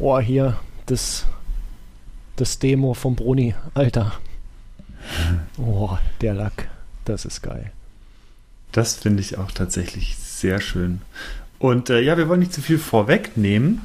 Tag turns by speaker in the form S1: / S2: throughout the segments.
S1: Oh, hier, das, das Demo vom Bruni, Alter. Oh, der Lack, das ist geil.
S2: Das finde ich auch tatsächlich sehr schön. Und äh, ja, wir wollen nicht zu viel vorwegnehmen,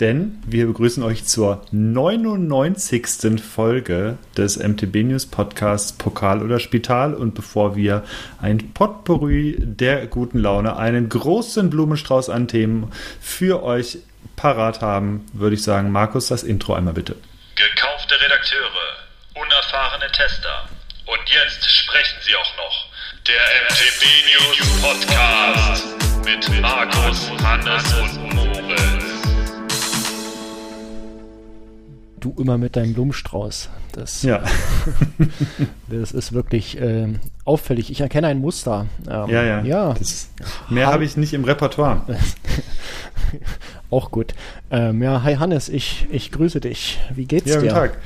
S2: denn wir begrüßen euch zur 99. Folge des MTB News Podcasts Pokal oder Spital. Und bevor wir ein Potpourri der guten Laune, einen großen Blumenstrauß an Themen für euch parat haben, würde ich sagen, Markus, das Intro einmal bitte.
S3: Gekaufte Redakteure, unerfahrene Tester. Und jetzt sprechen sie auch noch. Der MTB News Podcast mit Markus, Hannes und Moritz.
S1: Du immer mit deinem Blumenstrauß. Das,
S2: Ja,
S1: das ist wirklich äh, auffällig. Ich erkenne ein Muster. Ähm,
S2: ja, ja.
S1: Ja,
S2: Das, mehr habe ich nicht im Repertoire.
S1: auch gut. Ähm, ja, hi Hannes, ich, ich grüße dich. Wie geht's
S2: Ja,
S1: dir?
S2: guten Tag.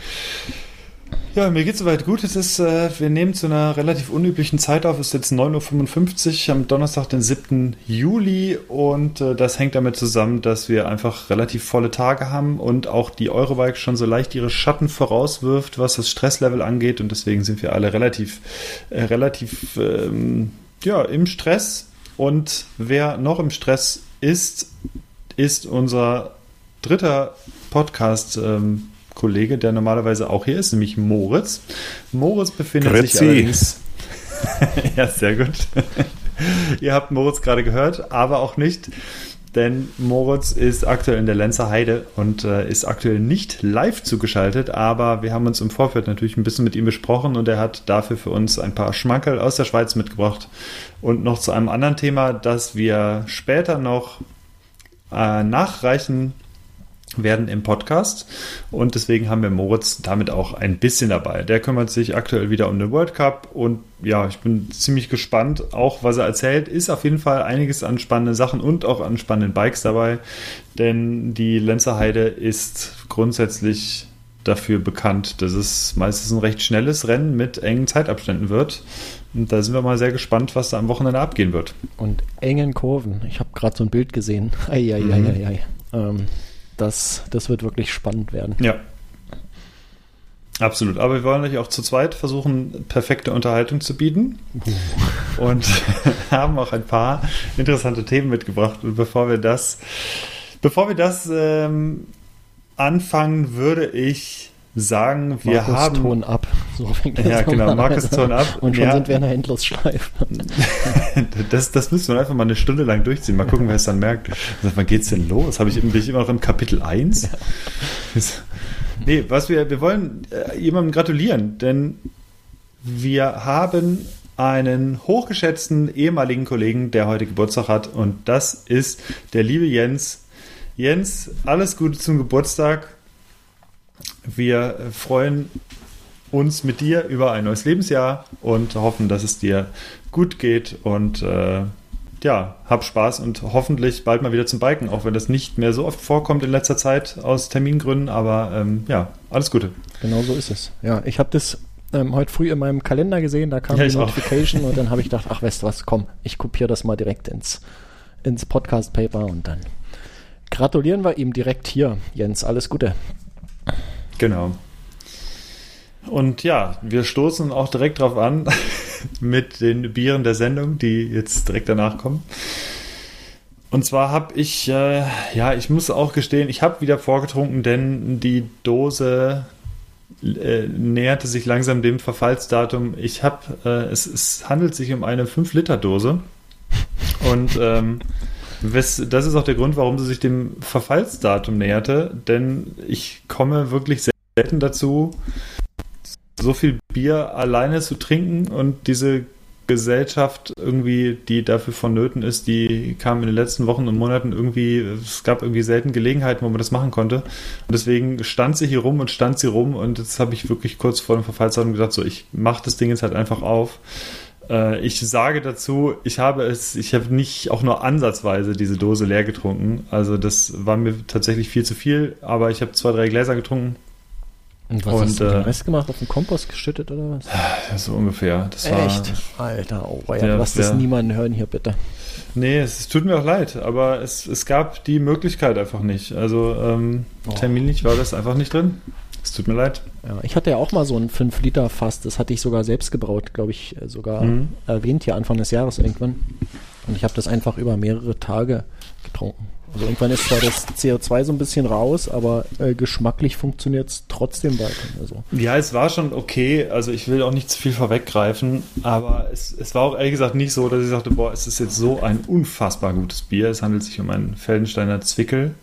S2: Ja, mir geht's soweit gut. Es ist, äh, wir nehmen zu einer relativ unüblichen Zeit auf. Es ist jetzt 9.55 Uhr am Donnerstag, den 7. Juli. Und äh, das hängt damit zusammen, dass wir einfach relativ volle Tage haben und auch die Eurobike schon so leicht ihre Schatten vorauswirft, was das Stresslevel angeht. Und deswegen sind wir alle relativ, äh, relativ, ähm, ja, im Stress. Und wer noch im Stress ist, ist unser dritter Podcast. Ähm, Kollege, der normalerweise auch hier ist, nämlich Moritz. Moritz befindet sich
S4: Grüezi.
S2: allerdings. ja, sehr gut. Ihr habt Moritz gerade gehört, aber auch nicht, denn Moritz ist aktuell in der Lenzer Heide und äh, ist aktuell nicht live zugeschaltet, aber wir haben uns im Vorfeld natürlich ein bisschen mit ihm besprochen und er hat dafür für uns ein paar Schmankerl aus der Schweiz mitgebracht und noch zu einem anderen Thema, das wir später noch äh, nachreichen werden im Podcast und deswegen haben wir Moritz damit auch ein bisschen dabei. Der kümmert sich aktuell wieder um den World Cup und ja, ich bin ziemlich gespannt, auch was er erzählt. Ist auf jeden Fall einiges an spannenden Sachen und auch an spannenden Bikes dabei, denn die Lenzer Heide ist grundsätzlich dafür bekannt, dass es meistens ein recht schnelles Rennen mit engen Zeitabständen wird. Und da sind wir mal sehr gespannt, was da am Wochenende abgehen wird.
S1: Und engen Kurven. Ich habe gerade so ein Bild gesehen. Eieieiei.
S2: Mhm.
S1: Ähm, das, das wird wirklich spannend werden.
S2: Ja. Absolut. Aber wir wollen euch auch zu zweit versuchen, perfekte Unterhaltung zu bieten. Und haben auch ein paar interessante Themen mitgebracht. Und bevor wir das, bevor wir das ähm, anfangen, würde ich sagen, wir
S1: Markus,
S2: haben.
S1: Ton ab. So fängt
S2: Ja,
S1: das
S2: genau,
S1: an.
S2: Markus, Ton ab.
S1: Und schon
S2: Ja.
S1: sind wir in einer Endlosschleife.
S2: Das, das müssen wir einfach mal eine Stunde lang durchziehen. Mal gucken, wer es dann merkt. Sagt, wann geht's denn los? Habe ich bin ich immer noch im Kapitel 1? Nee, was wir, wir wollen äh, jemandem gratulieren, denn wir haben einen hochgeschätzten ehemaligen Kollegen, der heute Geburtstag hat, und das ist der liebe Jens. Jens, alles Gute zum Geburtstag. Wir freuen uns mit dir über ein neues Lebensjahr und hoffen, dass es dir gut geht und äh, ja, hab Spaß und hoffentlich bald mal wieder zum Biken, auch wenn das nicht mehr so oft vorkommt in letzter Zeit aus Termingründen, aber ähm, ja, alles Gute.
S1: Genau so ist es. Ja, ich habe das ähm, heute früh in meinem Kalender gesehen, da kam
S2: Ja,
S1: die
S2: auch.
S1: Notification und dann habe ich gedacht, ach weißt du was, komm, ich kopiere das mal direkt ins, ins Podcast-Paper und dann gratulieren wir ihm direkt hier. Jens, alles Gute.
S2: Genau. Und ja, wir stoßen auch direkt drauf an mit den Bieren der Sendung, die jetzt direkt danach kommen. Und zwar habe ich, äh, ja, ich muss auch gestehen, ich habe wieder vorgetrunken, denn die Dose äh, näherte sich langsam dem Verfallsdatum. Ich habe, äh, es, es handelt sich um eine 5-Liter-Dose. Und ähm, das ist auch der Grund, warum sie sich dem Verfallsdatum näherte, denn ich komme wirklich selten dazu, so viel Bier alleine zu trinken und diese Gesellschaft irgendwie, die dafür vonnöten ist, die kam in den letzten Wochen und Monaten irgendwie, es gab irgendwie selten Gelegenheiten, wo man das machen konnte. Und deswegen stand sie hier rum und stand sie rum und jetzt habe ich wirklich kurz vor dem Verfallsdatum gesagt, so ich mache das Ding jetzt halt einfach auf. Äh, Ich sage dazu, ich habe es, ich habe nicht auch nur ansatzweise diese Dose leer getrunken. Also das war mir tatsächlich viel zu viel, aber ich habe zwei, drei Gläser getrunken
S1: Und was hast du dem Rest gemacht? Auf den Kompost geschüttet oder was?
S2: Ja, so ungefähr.
S1: Das Echt? War, Alter, oh, ja, der, lass das niemanden hören hier bitte.
S2: Nee, es, es, tut mir auch leid, aber es, es gab die Möglichkeit einfach nicht. Also ähm, oh. terminlich war das einfach nicht drin. Es tut mir leid.
S1: Ja, ich hatte ja auch mal so ein 5-Liter-Fass, das hatte ich sogar selbst gebraut, glaube ich, äh, sogar mhm. erwähnt hier Anfang des Jahres irgendwann. Und ich habe das einfach über mehrere Tage getrunken. Also irgendwann ist zwar das CO2 so ein bisschen raus, aber äh, geschmacklich funktioniert es trotzdem weiter. Also.
S2: Ja, es war schon okay. Also ich will auch nicht zu viel vorweggreifen, aber es, es war auch ehrlich gesagt nicht so, dass ich sagte, boah, es ist jetzt so ein unfassbar gutes Bier. Es handelt sich um einen Feldensteiner Zwickel,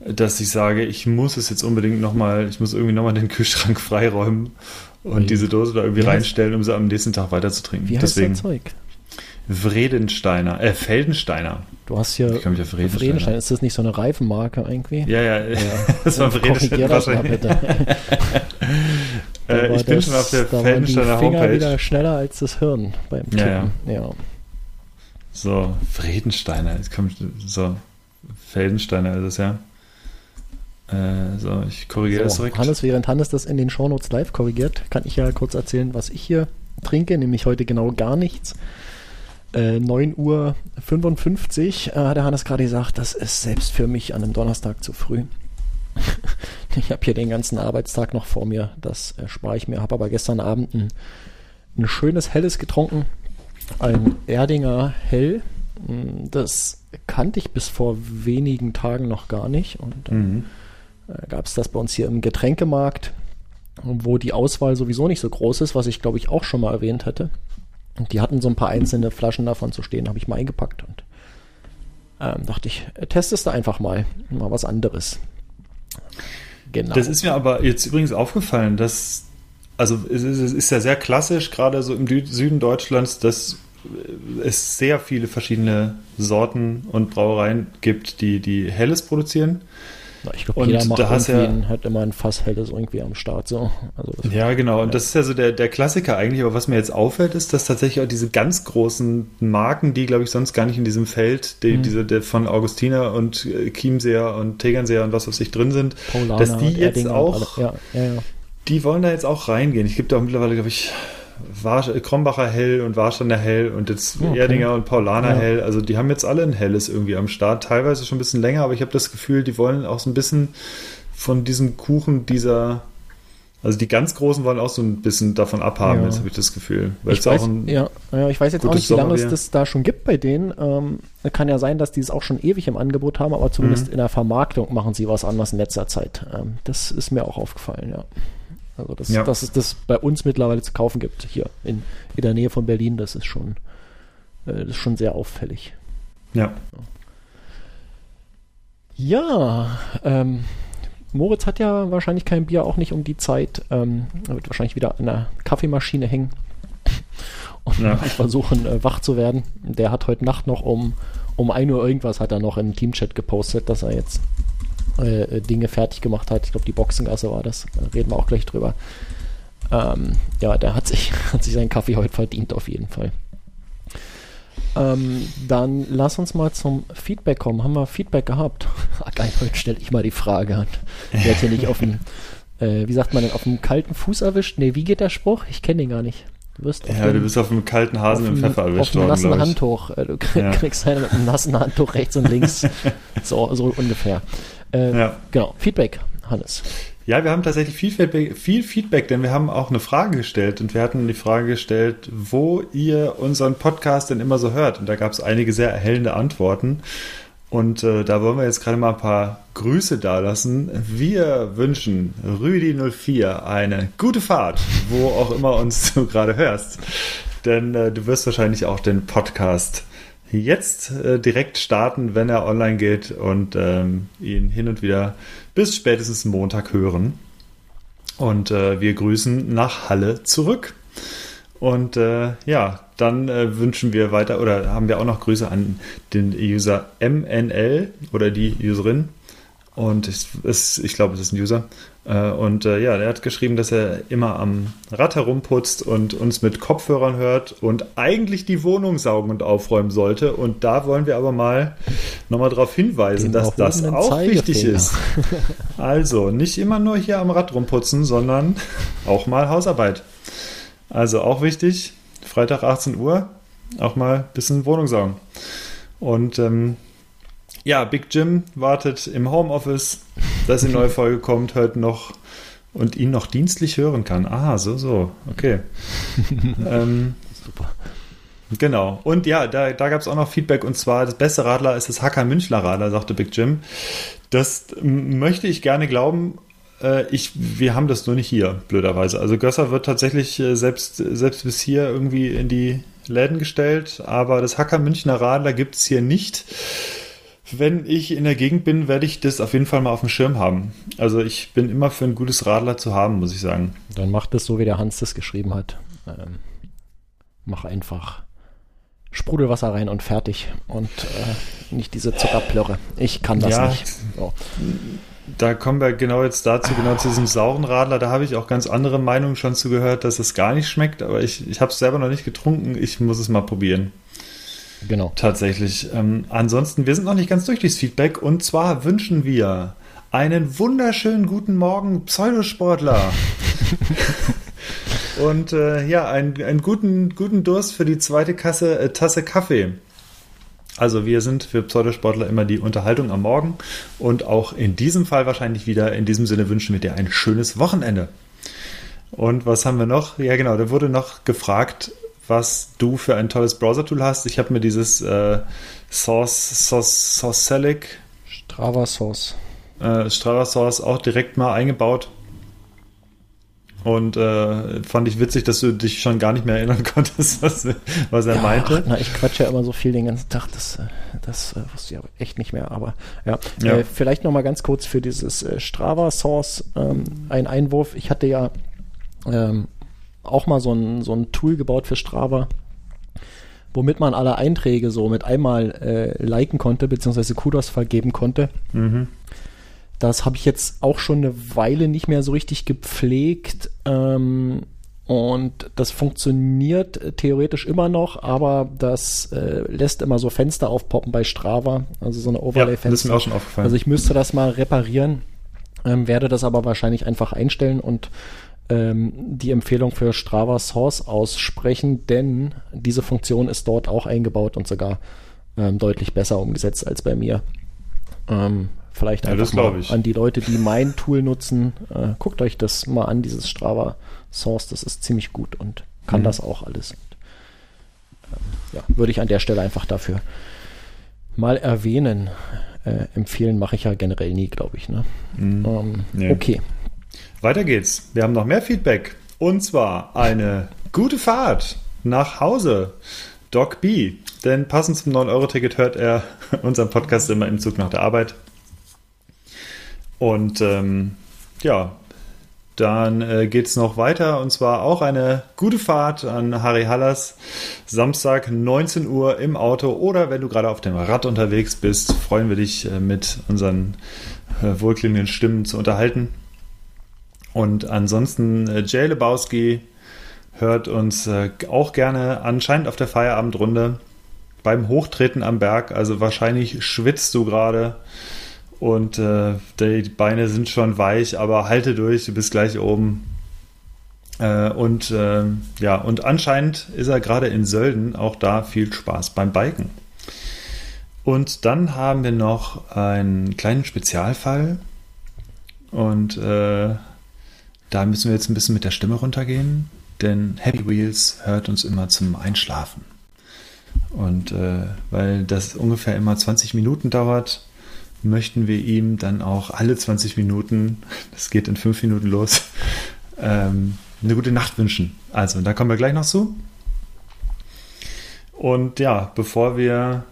S2: dass ich sage, ich muss es jetzt unbedingt nochmal, ich muss irgendwie nochmal den Kühlschrank freiräumen und Wie? diese Dose da irgendwie reinstellen, um sie am nächsten Tag weiter zu trinken.
S1: Wie heißt Deswegen, das Zeug?
S2: Vredensteiner, äh, Feldensteiner.
S1: Du hast hier
S2: ich mich auf Vredensteiner. Vredensteiner.
S1: Ist das nicht so eine Reifenmarke irgendwie?
S2: Ja, ja, ja. das war Vredensteiner wahrscheinlich. äh, ich bin das, schon auf der Feldensteiner Finger Homepage. wieder
S1: schneller als das Hirn beim Tippen. Ja, ja. ja.
S2: So, Vredensteiner. Jetzt kommt so Feldensteiner ist es ja. Äh, so, ich korrigiere so, das direkt.
S1: Hannes, während Hannes das in den Shownotes live korrigiert, kann ich ja kurz erzählen, was ich hier trinke, nämlich heute genau gar nichts. Äh, 9 Uhr 55 äh, hat der Hannes gerade gesagt, das ist selbst für mich an einem Donnerstag zu früh. ich habe hier den ganzen Arbeitstag noch vor mir, das erspare ich mir, habe aber gestern Abend ein, ein schönes Helles getrunken, ein Erdinger Hell. Das kannte ich bis vor wenigen Tagen noch gar nicht und mhm. äh, gab es das bei uns hier im Getränkemarkt, wo die Auswahl sowieso nicht so groß ist, was ich glaube ich auch schon mal erwähnt hätte. Und die hatten so ein paar einzelne Flaschen davon zu stehen, habe ich mal eingepackt und ähm, dachte ich, äh, testest du einfach mal, mal was anderes.
S2: Genau. Das ist mir aber jetzt übrigens aufgefallen, dass, also es ist, es ist ja sehr klassisch, gerade so im Süden Deutschlands, dass es sehr viele verschiedene Sorten und Brauereien gibt, die, die Helles produzieren.
S1: Ich glaube, jeder macht da hast ja, hat immer ein Fass Helles irgendwie am Start. So.
S2: Also ja, genau. Und das ist ja so der, der Klassiker eigentlich. Aber was mir jetzt auffällt, ist, dass tatsächlich auch diese ganz großen Marken, die, glaube ich, sonst gar nicht in diesem Feld, die, mhm. diese der von Augustiner und äh, Chiemseer und Tegernseer und was auf sich drin sind, Paulaner dass die jetzt Erdinger auch, ja, ja, ja. die wollen da jetzt auch reingehen. Ich gibt da mittlerweile, glaube ich, Warsch Krombacher Hell und Warsteiner Hell und jetzt okay. Erdinger und Paulaner ja. Hell. Also die haben jetzt alle ein Helles irgendwie am Start. Teilweise schon ein bisschen länger, aber ich habe das Gefühl, die wollen auch so ein bisschen von diesem Kuchen dieser also die ganz Großen wollen auch so ein bisschen davon abhaben, ja. jetzt habe ich das Gefühl.
S1: ich, weiß, ja, ja, ich weiß jetzt auch nicht, wie lange es das da schon gibt bei denen. Ähm, kann ja sein, dass die es auch schon ewig im Angebot haben, aber zumindest mhm. in der Vermarktung machen sie was anderes in letzter Zeit. Ähm, das ist mir auch aufgefallen, ja. Also das, ja. dass es das bei uns mittlerweile zu kaufen gibt, hier in, in der Nähe von Berlin, das ist schon, äh, das ist schon sehr auffällig.
S2: Ja.
S1: Ja, ähm, Moritz hat ja wahrscheinlich kein Bier, auch nicht um die Zeit. Ähm, er wird wahrscheinlich wieder an der Kaffeemaschine hängen und ja. versuchen, äh, wach zu werden. Der hat heute Nacht noch um, um 1 Uhr irgendwas hat er noch im Teamchat gepostet, dass er jetzt äh, Dinge fertig gemacht hat. Ich glaube, die Boxengasse war das. Da reden wir auch gleich drüber. Ähm, ja, der hat sich, hat sich seinen Kaffee heute verdient, auf jeden Fall. Ähm, dann lass uns mal zum Feedback kommen. Haben wir Feedback gehabt? Ah, geil, heute stelle ich mal die Frage an. Der hat hier nicht auf dem, äh, wie sagt man denn, auf dem kalten Fuß erwischt? Nee, wie geht der Spruch? Ich kenne den gar nicht.
S2: Du wirst ja, dem, du bist auf einem kalten Hasen im Pfeffer erwischt
S1: worden. Auf einem nassen Handtuch. Äh, du kriegst ja. einen mit einem nassen Handtuch rechts und links. so, so ungefähr. Äh, ja. Genau, Feedback, Hannes.
S2: Ja, wir haben tatsächlich viel Feedback, viel Feedback, denn wir haben auch eine Frage gestellt und wir hatten die Frage gestellt, wo ihr unseren Podcast denn immer so hört. Und da gab es einige sehr erhellende Antworten. Und äh, da wollen wir jetzt gerade mal ein paar Grüße dalassen. Wir wünschen Rüdi04 eine gute Fahrt, wo auch immer uns du gerade hörst. Denn äh, du wirst wahrscheinlich auch den Podcast jetzt äh, direkt starten, wenn er online geht und ähm, ihn hin und wieder bis spätestens Montag hören. Und äh, wir grüßen nach Halle zurück. Und äh, ja, dann äh, wünschen wir weiter oder haben wir auch noch Grüße an den User MNL oder die Userin. Und es ist, ich glaube, es ist ein User. Äh, und äh, ja, er hat geschrieben, dass er immer am Rad herumputzt und uns mit Kopfhörern hört und eigentlich die Wohnung saugen und aufräumen sollte. Und da wollen wir aber mal nochmal darauf hinweisen,
S1: Den
S2: dass das auch wichtig ist. Also nicht immer nur hier am Rad rumputzen, sondern auch mal Hausarbeit. Also auch wichtig, Freitag 18 Uhr, auch mal ein bisschen Wohnung saugen. Und ähm, ja, Big Jim wartet im Homeoffice, dass die neue Folge kommt, hört noch und ihn noch dienstlich hören kann. Ah, so, so, okay. ähm,
S1: Super.
S2: Genau. Und ja, da, da gab es auch noch Feedback und zwar, das beste Radler ist das Hacker Münchler Radler, sagte Big Jim. Das möchte ich gerne glauben. Äh, ich, wir haben das nur nicht hier, blöderweise. Also Gösser wird tatsächlich äh, selbst, selbst bis hier irgendwie in die Läden gestellt, aber das Hacker Münchner Radler gibt es hier nicht. Wenn ich in der Gegend bin, werde ich das auf jeden Fall mal auf dem Schirm haben. Also ich bin immer für ein gutes Radler zu haben, muss ich sagen.
S1: Dann macht es so, wie der Hans das geschrieben hat. Ähm, mach einfach Sprudelwasser rein und fertig. Und äh, nicht diese Zuckerplörre. Ich kann das
S2: Ja.
S1: nicht. So.
S2: Da kommen wir genau jetzt dazu, genau zu diesem sauren Radler. Da habe ich auch ganz andere Meinungen schon zugehört, dass es gar nicht schmeckt. Aber ich, ich habe es selber noch nicht getrunken. Ich muss es mal probieren.
S1: Genau.
S2: Tatsächlich. Ähm, ansonsten, wir sind noch nicht ganz durch dieses Feedback. Und zwar wünschen wir einen wunderschönen guten Morgen, Pseudosportler. Und äh, ja, einen, einen guten, guten Durst für die zweite Kasse, äh, Tasse Kaffee. Also wir sind für Pseudosportler immer die Unterhaltung am Morgen und auch in diesem Fall wahrscheinlich wieder. In diesem Sinne wünschen wir dir ein schönes Wochenende. Und was haben wir noch? Ja genau, da wurde noch gefragt, was du für ein tolles Browser-Tool hast. Ich habe mir dieses äh, Source, Source, Sourcelic
S1: Strava Sauce.
S2: äh, Strava Source auch direkt mal eingebaut. Und äh, fand ich witzig, dass du dich schon gar nicht mehr erinnern konntest, was, was er
S1: Ja,
S2: meinte.
S1: Na, ich quatsche ja immer so viel den ganzen Tag, das, äh, das äh, wusste ich aber echt nicht mehr. Aber ja,
S2: Ja.
S1: Äh, vielleicht noch mal ganz kurz für dieses äh, Strava Source ähm, ein Einwurf. Ich hatte ja ähm, auch mal so ein, so ein Tool gebaut für Strava, womit man alle Einträge so mit einmal äh, liken konnte, beziehungsweise Kudos vergeben konnte.
S2: Mhm.
S1: Das habe ich jetzt auch schon eine Weile nicht mehr so richtig gepflegt. Ähm, und das funktioniert äh, theoretisch immer noch, aber das äh, lässt immer so Fenster aufpoppen bei Strava, also so eine
S2: Ja, das ist
S1: Overlay-Fenster.
S2: mir auch schon aufgefallen.
S1: also ich müsste das mal reparieren, ähm, werde das aber wahrscheinlich einfach einstellen und ähm, die Empfehlung für Strava Source aussprechen, denn diese Funktion ist dort auch eingebaut und sogar ähm, deutlich besser umgesetzt als bei mir. Ähm, vielleicht
S2: Ja,
S1: einfach
S2: glaub
S1: mal an die Leute, die mein Tool nutzen, äh, guckt euch das mal an, dieses Strava Source, das ist ziemlich gut und kann
S2: Mhm.
S1: das auch alles. Und, ähm, ja, würde ich an der Stelle einfach dafür mal erwähnen. Äh, empfehlen mache ich ja generell nie, glaube ich. Ne?
S2: Mhm.
S1: Ähm,
S2: Nee.
S1: Okay.
S2: Weiter geht's. Wir haben noch mehr Feedback. Und zwar eine gute Fahrt nach Hause. Doc B. Denn passend zum 9-Euro-Ticket hört er unseren Podcast immer im Zug nach der Arbeit. Und ähm, ja, dann äh, geht es noch weiter und zwar auch eine gute Fahrt an Harry Hallas. Samstag 19 Uhr im Auto oder wenn du gerade auf dem Rad unterwegs bist, freuen wir dich äh, mit unseren äh, wohlklingenden Stimmen zu unterhalten. Und ansonsten äh, Jay Lebowski hört uns äh, auch gerne anscheinend auf der Feierabendrunde beim Hochtreten am Berg. Also wahrscheinlich schwitzt du gerade und äh, die Beine sind schon weich, aber halte durch, du bist gleich oben. Äh, und äh, ja, und anscheinend ist er gerade in Sölden, auch da viel Spaß beim Biken. Und dann haben wir noch einen kleinen Spezialfall. Und äh, da müssen wir jetzt ein bisschen mit der Stimme runtergehen, denn Happy Wheels hört uns immer zum Einschlafen. Und äh, weil das ungefähr immer 20 Minuten dauert, möchten wir ihm dann auch alle 20 Minuten, das geht in 5 Minuten los, ähm, eine gute Nacht wünschen. Also, da kommen wir gleich noch zu. Und ja, bevor wir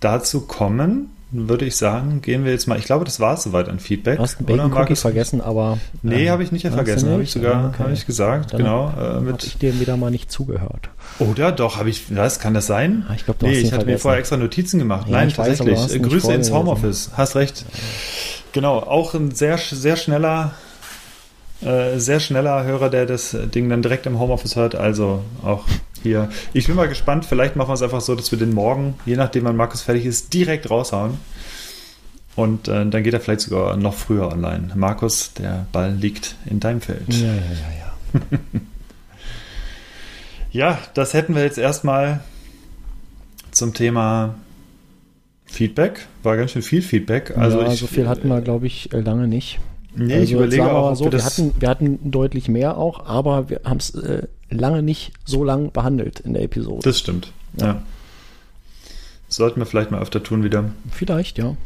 S2: dazu kommen, würde ich sagen, gehen wir jetzt mal. Ich glaube, das war es soweit an Feedback.
S1: Du hast einen
S2: Oder,
S1: Bacon Cookie vergessen, aber.
S2: Nee,
S1: ähm,
S2: habe ich nicht
S1: du
S2: vergessen. Habe ich sogar
S1: okay.
S2: habe ich gesagt.
S1: Dann
S2: genau. Äh,
S1: Habe
S2: mit,
S1: ich dir wieder mal nicht zugehört.
S2: oder doch, habe ich. Was? Kann das sein?
S1: Ah, ich glaube, du
S2: Nee, ich hatte mir
S1: vergessen.
S2: vorher extra Notizen gemacht.
S1: Ja,
S2: Nein,
S1: weiß,
S2: tatsächlich.
S1: du hast
S2: Äh, Grüße ins. Homeoffice. Hast recht. Genau, auch ein sehr, sehr schneller, äh, sehr schneller Hörer, der das Ding dann direkt im Homeoffice hört. Also auch hier. Ich bin mal gespannt, vielleicht machen wir es einfach so, dass wir den morgen, je nachdem wann Markus fertig ist, direkt raushauen. Und äh, dann geht er vielleicht sogar noch früher online. Markus, der Ball liegt in deinem Feld.
S1: Ja, ja, ja, ja.
S2: ja, das hätten wir jetzt erstmal zum Thema Feedback. War ganz schön viel Feedback. Also
S1: ja,
S2: ich,
S1: so viel hatten wir, glaube ich, äh, lange nicht.
S2: Nee,
S1: Also
S2: ich überlege auch,
S1: so,
S2: wir
S1: hatten, wir hatten deutlich mehr auch, aber wir haben es äh, lange nicht so lang behandelt in der Episode.
S2: das stimmt. Ja. Sollten wir vielleicht mal öfter tun wieder.
S1: Vielleicht, ja.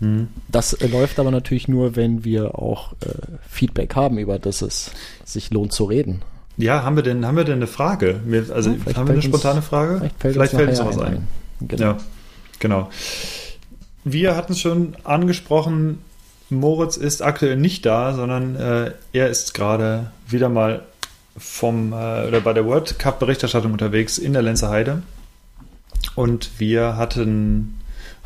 S2: Hm.
S1: Das äh, läuft aber natürlich nur, wenn wir auch äh, Feedback haben, über das es sich lohnt zu reden.
S2: Ja, haben wir denn, haben wir denn eine Frage? Wir, also
S1: Ja, vielleicht
S2: haben wir eine
S1: fällt uns-
S2: spontane Frage?
S1: Vielleicht fällt
S2: vielleicht
S1: uns
S2: fällt uns was
S1: eine
S2: ein.
S1: Genau.
S2: Ja, genau. Wir hatten es schon angesprochen, Moritz ist aktuell nicht da, sondern äh, er ist gerade wieder mal vom äh, oder bei der World Cup Berichterstattung unterwegs in der Lenzer Heide. Und wir hatten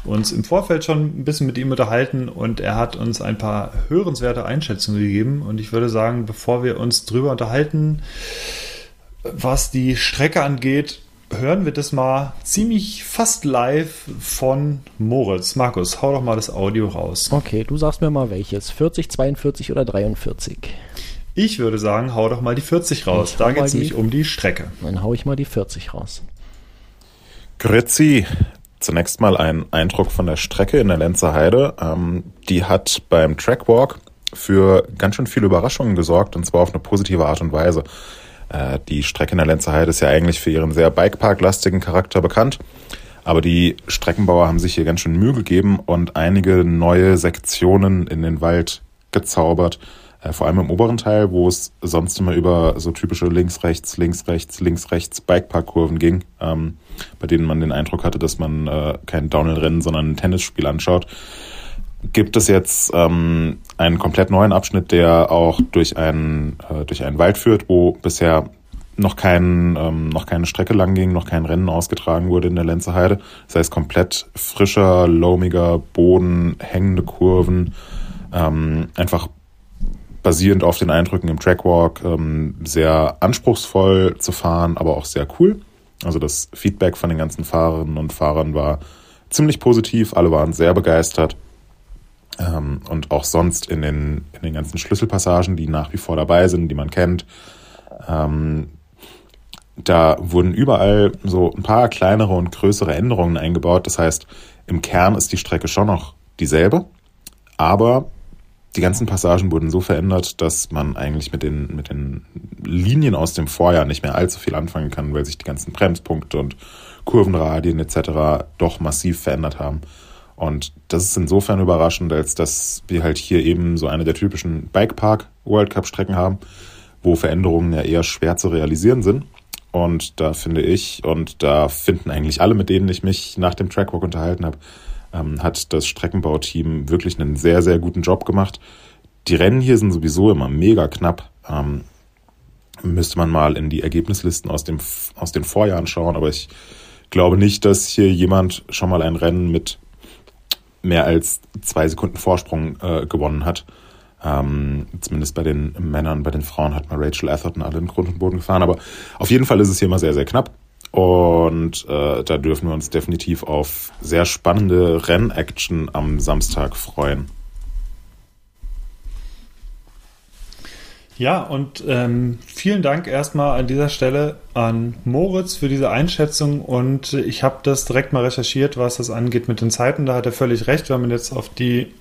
S2: uns im Vorfeld schon ein bisschen mit ihm unterhalten und er hat uns ein paar hörenswerte Einschätzungen gegeben. Und ich würde sagen, bevor wir uns drüber unterhalten, was die Strecke angeht, hören wir das mal ziemlich fast live von Moritz. Markus, hau doch mal das Audio raus.
S1: Okay, du sagst mir mal welches. 40, 42 oder 43?
S2: Ich würde sagen, hau doch mal die 40 raus.
S1: Ich
S2: Da geht es nämlich um die Strecke.
S1: Dann hau ich mal die 40 raus.
S4: Grüezi. Zunächst mal ein Eindruck von der Strecke in der Lenzer Heide. Ähm, die hat beim Trackwalk für ganz schön viele Überraschungen gesorgt und zwar auf eine positive Art und Weise. Äh, die Strecke in der Lenzer Heide ist ja eigentlich für ihren sehr Bikepark-lastigen Charakter bekannt. Aber die Streckenbauer haben sich hier ganz schön Mühe gegeben und einige neue Sektionen in den Wald gezaubert. Äh, vor allem im oberen Teil, wo es sonst immer über so typische links-rechts, links-rechts, links-rechts Bikepark-Kurven ging, ähm, bei denen man den Eindruck hatte, dass man äh, kein Downhill-Rennen, sondern ein Tennisspiel anschaut, gibt es jetzt ähm, einen komplett neuen Abschnitt, der auch durch einen, äh, durch einen Wald führt, wo bisher noch, kein, ähm, noch keine Strecke lang ging, noch kein Rennen ausgetragen wurde in der Lenzer Heide. Das heißt, komplett frischer, loamiger Boden, hängende Kurven, ähm, einfach basierend auf den Eindrücken im Trackwalk ähm, sehr anspruchsvoll zu fahren, aber auch sehr cool. Also das Feedback von den ganzen Fahrerinnen und Fahrern war ziemlich positiv, alle waren sehr begeistert. Ähm, und auch sonst in den, in den ganzen Schlüsselpassagen, die nach wie vor dabei sind, die man kennt, ähm, da wurden überall so ein paar kleinere und größere Änderungen eingebaut. Das heißt, im Kern ist die Strecke schon noch dieselbe, aber die ganzen Passagen wurden so verändert, dass man eigentlich mit den, mit den Linien aus dem Vorjahr nicht mehr allzu viel anfangen kann, weil sich die ganzen Bremspunkte und Kurvenradien etc. doch massiv verändert haben. Und das ist insofern überraschend, als dass wir halt hier eben so eine der typischen Bikepark World Cup Strecken haben, wo Veränderungen ja eher schwer zu realisieren sind. Und da finde ich, und da finden eigentlich alle, mit denen ich mich nach dem Trackwalk unterhalten habe, ähm, hat das Streckenbauteam wirklich einen sehr, sehr guten Job gemacht. Die Rennen hier sind sowieso immer mega knapp. Ähm, müsste man mal in die Ergebnislisten aus, dem, aus den Vorjahren schauen, aber ich glaube nicht, dass hier jemand schon mal ein Rennen mit mehr als zwei Sekunden Vorsprung äh, gewonnen hat. Ähm, zumindest bei den Männern, bei den Frauen hat man Rachel Atherton alle in Grund und Boden gefahren. Aber auf jeden Fall ist es hier immer sehr, sehr knapp. Und äh, da dürfen wir uns definitiv auf sehr spannende Rennaction am Samstag freuen.
S2: Ja, und ähm, vielen Dank erstmal an dieser Stelle an Moritz für diese Einschätzung. Und ich habe das direkt mal recherchiert, was das angeht mit den Zeiten. Da hat er völlig recht, wenn man jetzt auf die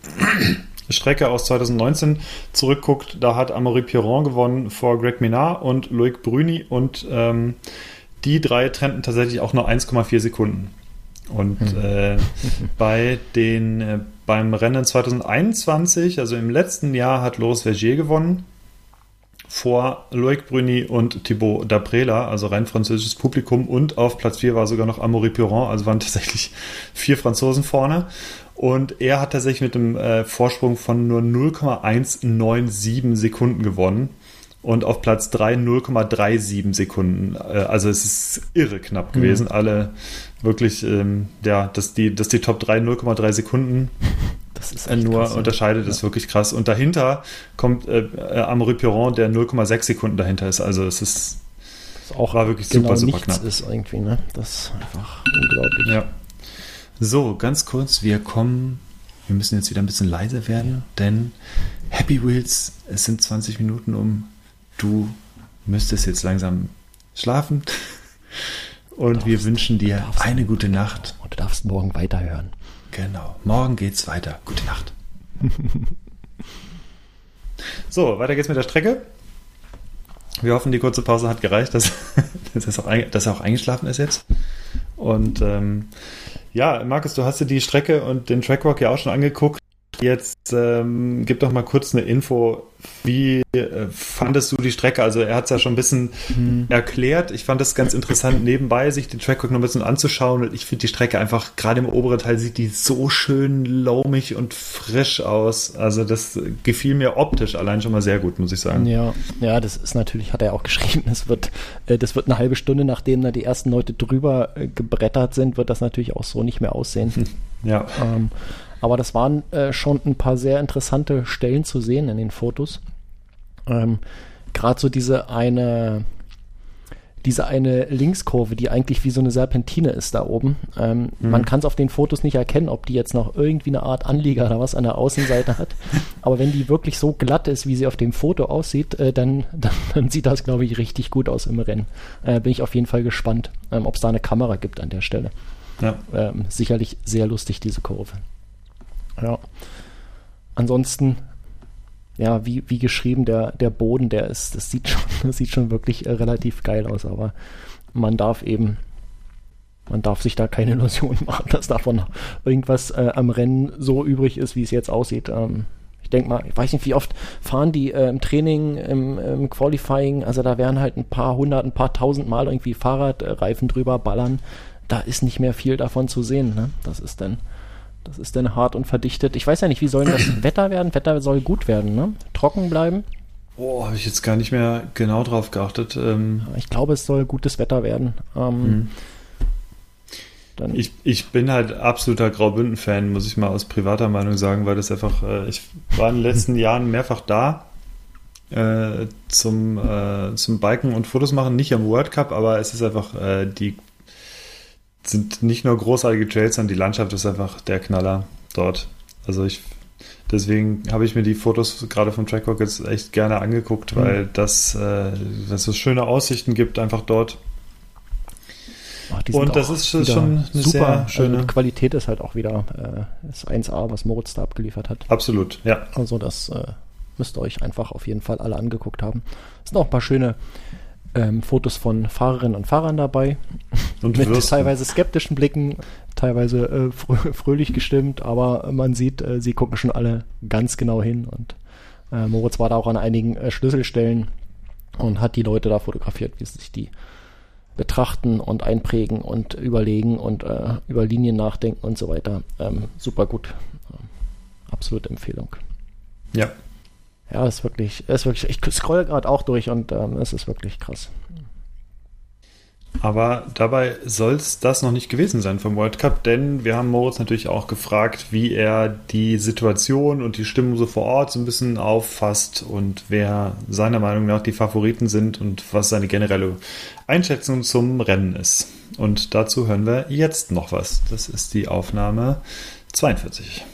S2: Strecke aus 2019 zurückguckt. Da hat Amaury Piron gewonnen vor Greg Minard und Loic Bruni. Und ähm, die drei trennten tatsächlich auch nur 1,4 Sekunden. Und äh, bei den, äh, beim Rennen 2021, also im letzten Jahr, hat Loris Vergier gewonnen vor Loic Bruni und Thibaut Daprela, also rein französisches Publikum. Und auf Platz 4 war sogar noch Amaury Piron, also waren tatsächlich vier Franzosen vorne. Und er hat tatsächlich mit einem äh, Vorsprung von nur 0,197 Sekunden gewonnen. Und auf Platz 3 0,37 Sekunden. Äh, also es ist irre knapp gewesen. Alle wirklich, ähm, ja, dass die, dass die Top 3 0,3 Sekunden Das ist äh, nur krass, unterscheidet, ja. ist wirklich krass. Und dahinter kommt äh, äh Amaury Piron, der 0,6 Sekunden dahinter ist. Also es ist,
S1: das auch war wirklich genau super, super knapp. ist irgendwie, ne? Das ist einfach unglaublich.
S2: Ja. So, ganz kurz, wir kommen, wir müssen jetzt wieder ein bisschen leiser werden, denn Happy Wheels, es sind 20 Minuten um, du müsstest jetzt langsam schlafen. Und darfst, wir wünschen dir eine gute Nacht.
S1: Und du darfst morgen weiterhören.
S2: Genau. Morgen geht's weiter. Gute Nacht. so, weiter geht's mit der Strecke. Wir hoffen, die kurze Pause hat gereicht, dass, dass, auch, dass er auch eingeschlafen ist jetzt. Und ähm, ja, Markus, du hast dir die Strecke und den Trackwalk ja auch schon angeguckt. Jetzt ähm, gib doch mal kurz eine Info. Wie äh, fandest du die Strecke? Also er hat es ja schon ein bisschen mhm. erklärt. Ich fand es ganz interessant, nebenbei sich den Track noch ein bisschen anzuschauen. Und ich finde die Strecke einfach, gerade im oberen Teil, sieht die so schön laumig und frisch aus. Also das gefiel mir optisch allein schon mal sehr gut, muss ich sagen.
S1: Ja, ja, das ist natürlich, hat er auch geschrieben, das wird, äh, das wird eine halbe Stunde, nachdem da die ersten Leute drüber äh, gebrettert sind, wird das natürlich auch so nicht mehr aussehen.
S2: Ja.
S1: Ähm, aber das waren äh, schon ein paar sehr interessante Stellen zu sehen in den Fotos. Ähm, Gerade so diese eine, diese eine Linkskurve, die eigentlich wie so eine Serpentine ist da oben. Ähm, mhm. Man kann es auf den Fotos nicht erkennen, ob die jetzt noch irgendwie eine Art Anlieger oder was an der Außenseite hat. Aber wenn die wirklich so glatt ist, wie sie auf dem Foto aussieht, äh, dann, dann, dann, sieht das, glaube ich, richtig gut aus im Rennen. Äh, bin ich auf jeden Fall gespannt, ähm, ob es da eine Kamera gibt an der Stelle. Ja. Ähm, sicherlich sehr lustig, diese Kurve. Ja. Ansonsten, ja, wie, wie geschrieben, der, der Boden, der ist, das sieht schon, das sieht schon wirklich äh, relativ geil aus, aber man darf eben, man darf sich da keine Illusionen machen, dass davon irgendwas äh, am Rennen so übrig ist, wie es jetzt aussieht. Ähm, ich denke mal, ich weiß nicht, wie oft fahren die äh, im Training, im, im, Qualifying, also da werden halt ein paar hundert, ein paar tausend Mal irgendwie Fahrradreifen drüber ballern. Da ist nicht mehr viel davon zu sehen. Ne? Das ist dann das ist dann hart und verdichtet. Ich weiß ja nicht, wie soll das Wetter werden? Wetter soll gut werden, ne? Trocken bleiben.
S2: Oh, habe ich jetzt gar nicht mehr genau drauf geachtet. Ähm
S1: ich glaube, es soll gutes Wetter werden. Ähm,
S2: hm. ich, ich bin halt absoluter Graubünden-Fan, muss ich mal aus privater Meinung sagen, weil das einfach, äh, ich war in den letzten Jahren mehrfach da äh, zum, äh, zum Biken und Fotos machen, nicht am World Cup, aber es ist einfach äh, die sind nicht nur großartige Trails, sondern die Landschaft ist einfach der Knaller dort. Also ich deswegen habe ich mir die Fotos gerade vom Trackwalk jetzt echt gerne angeguckt, mhm. weil das, äh, dass es schöne Aussichten gibt einfach dort.
S1: Ach, und das ist schon eine super sehr schöne also Qualität ist halt auch wieder äh, das 1A, was Moritz da abgeliefert hat.
S2: Absolut, ja.
S1: Also das äh, müsst ihr euch einfach auf jeden Fall alle angeguckt haben. Es sind auch ein paar schöne ähm, Fotos von Fahrerinnen und Fahrern dabei. Und mit Würsten. teilweise skeptischen Blicken, teilweise äh, frö fröhlich gestimmt, aber man sieht, äh, sie gucken schon alle ganz genau hin. Und äh, Moritz war da auch an einigen äh, Schlüsselstellen und hat die Leute da fotografiert, wie sie sich die betrachten und einprägen und überlegen und äh, über Linien nachdenken und so weiter. Ähm, super gut. Ähm, absolute Empfehlung.
S2: Ja,
S1: ja, ist wirklich, ist wirklich, ich scroll gerade auch durch und ähm, es ist wirklich krass.
S2: Aber dabei soll es das noch nicht gewesen sein vom World Cup, denn wir haben Moritz natürlich auch gefragt, wie er die Situation und die Stimmung so vor Ort so ein bisschen auffasst und wer seiner Meinung nach die Favoriten sind und was seine generelle Einschätzung zum Rennen ist. Und dazu hören wir jetzt noch was. Das ist die Aufnahme 42.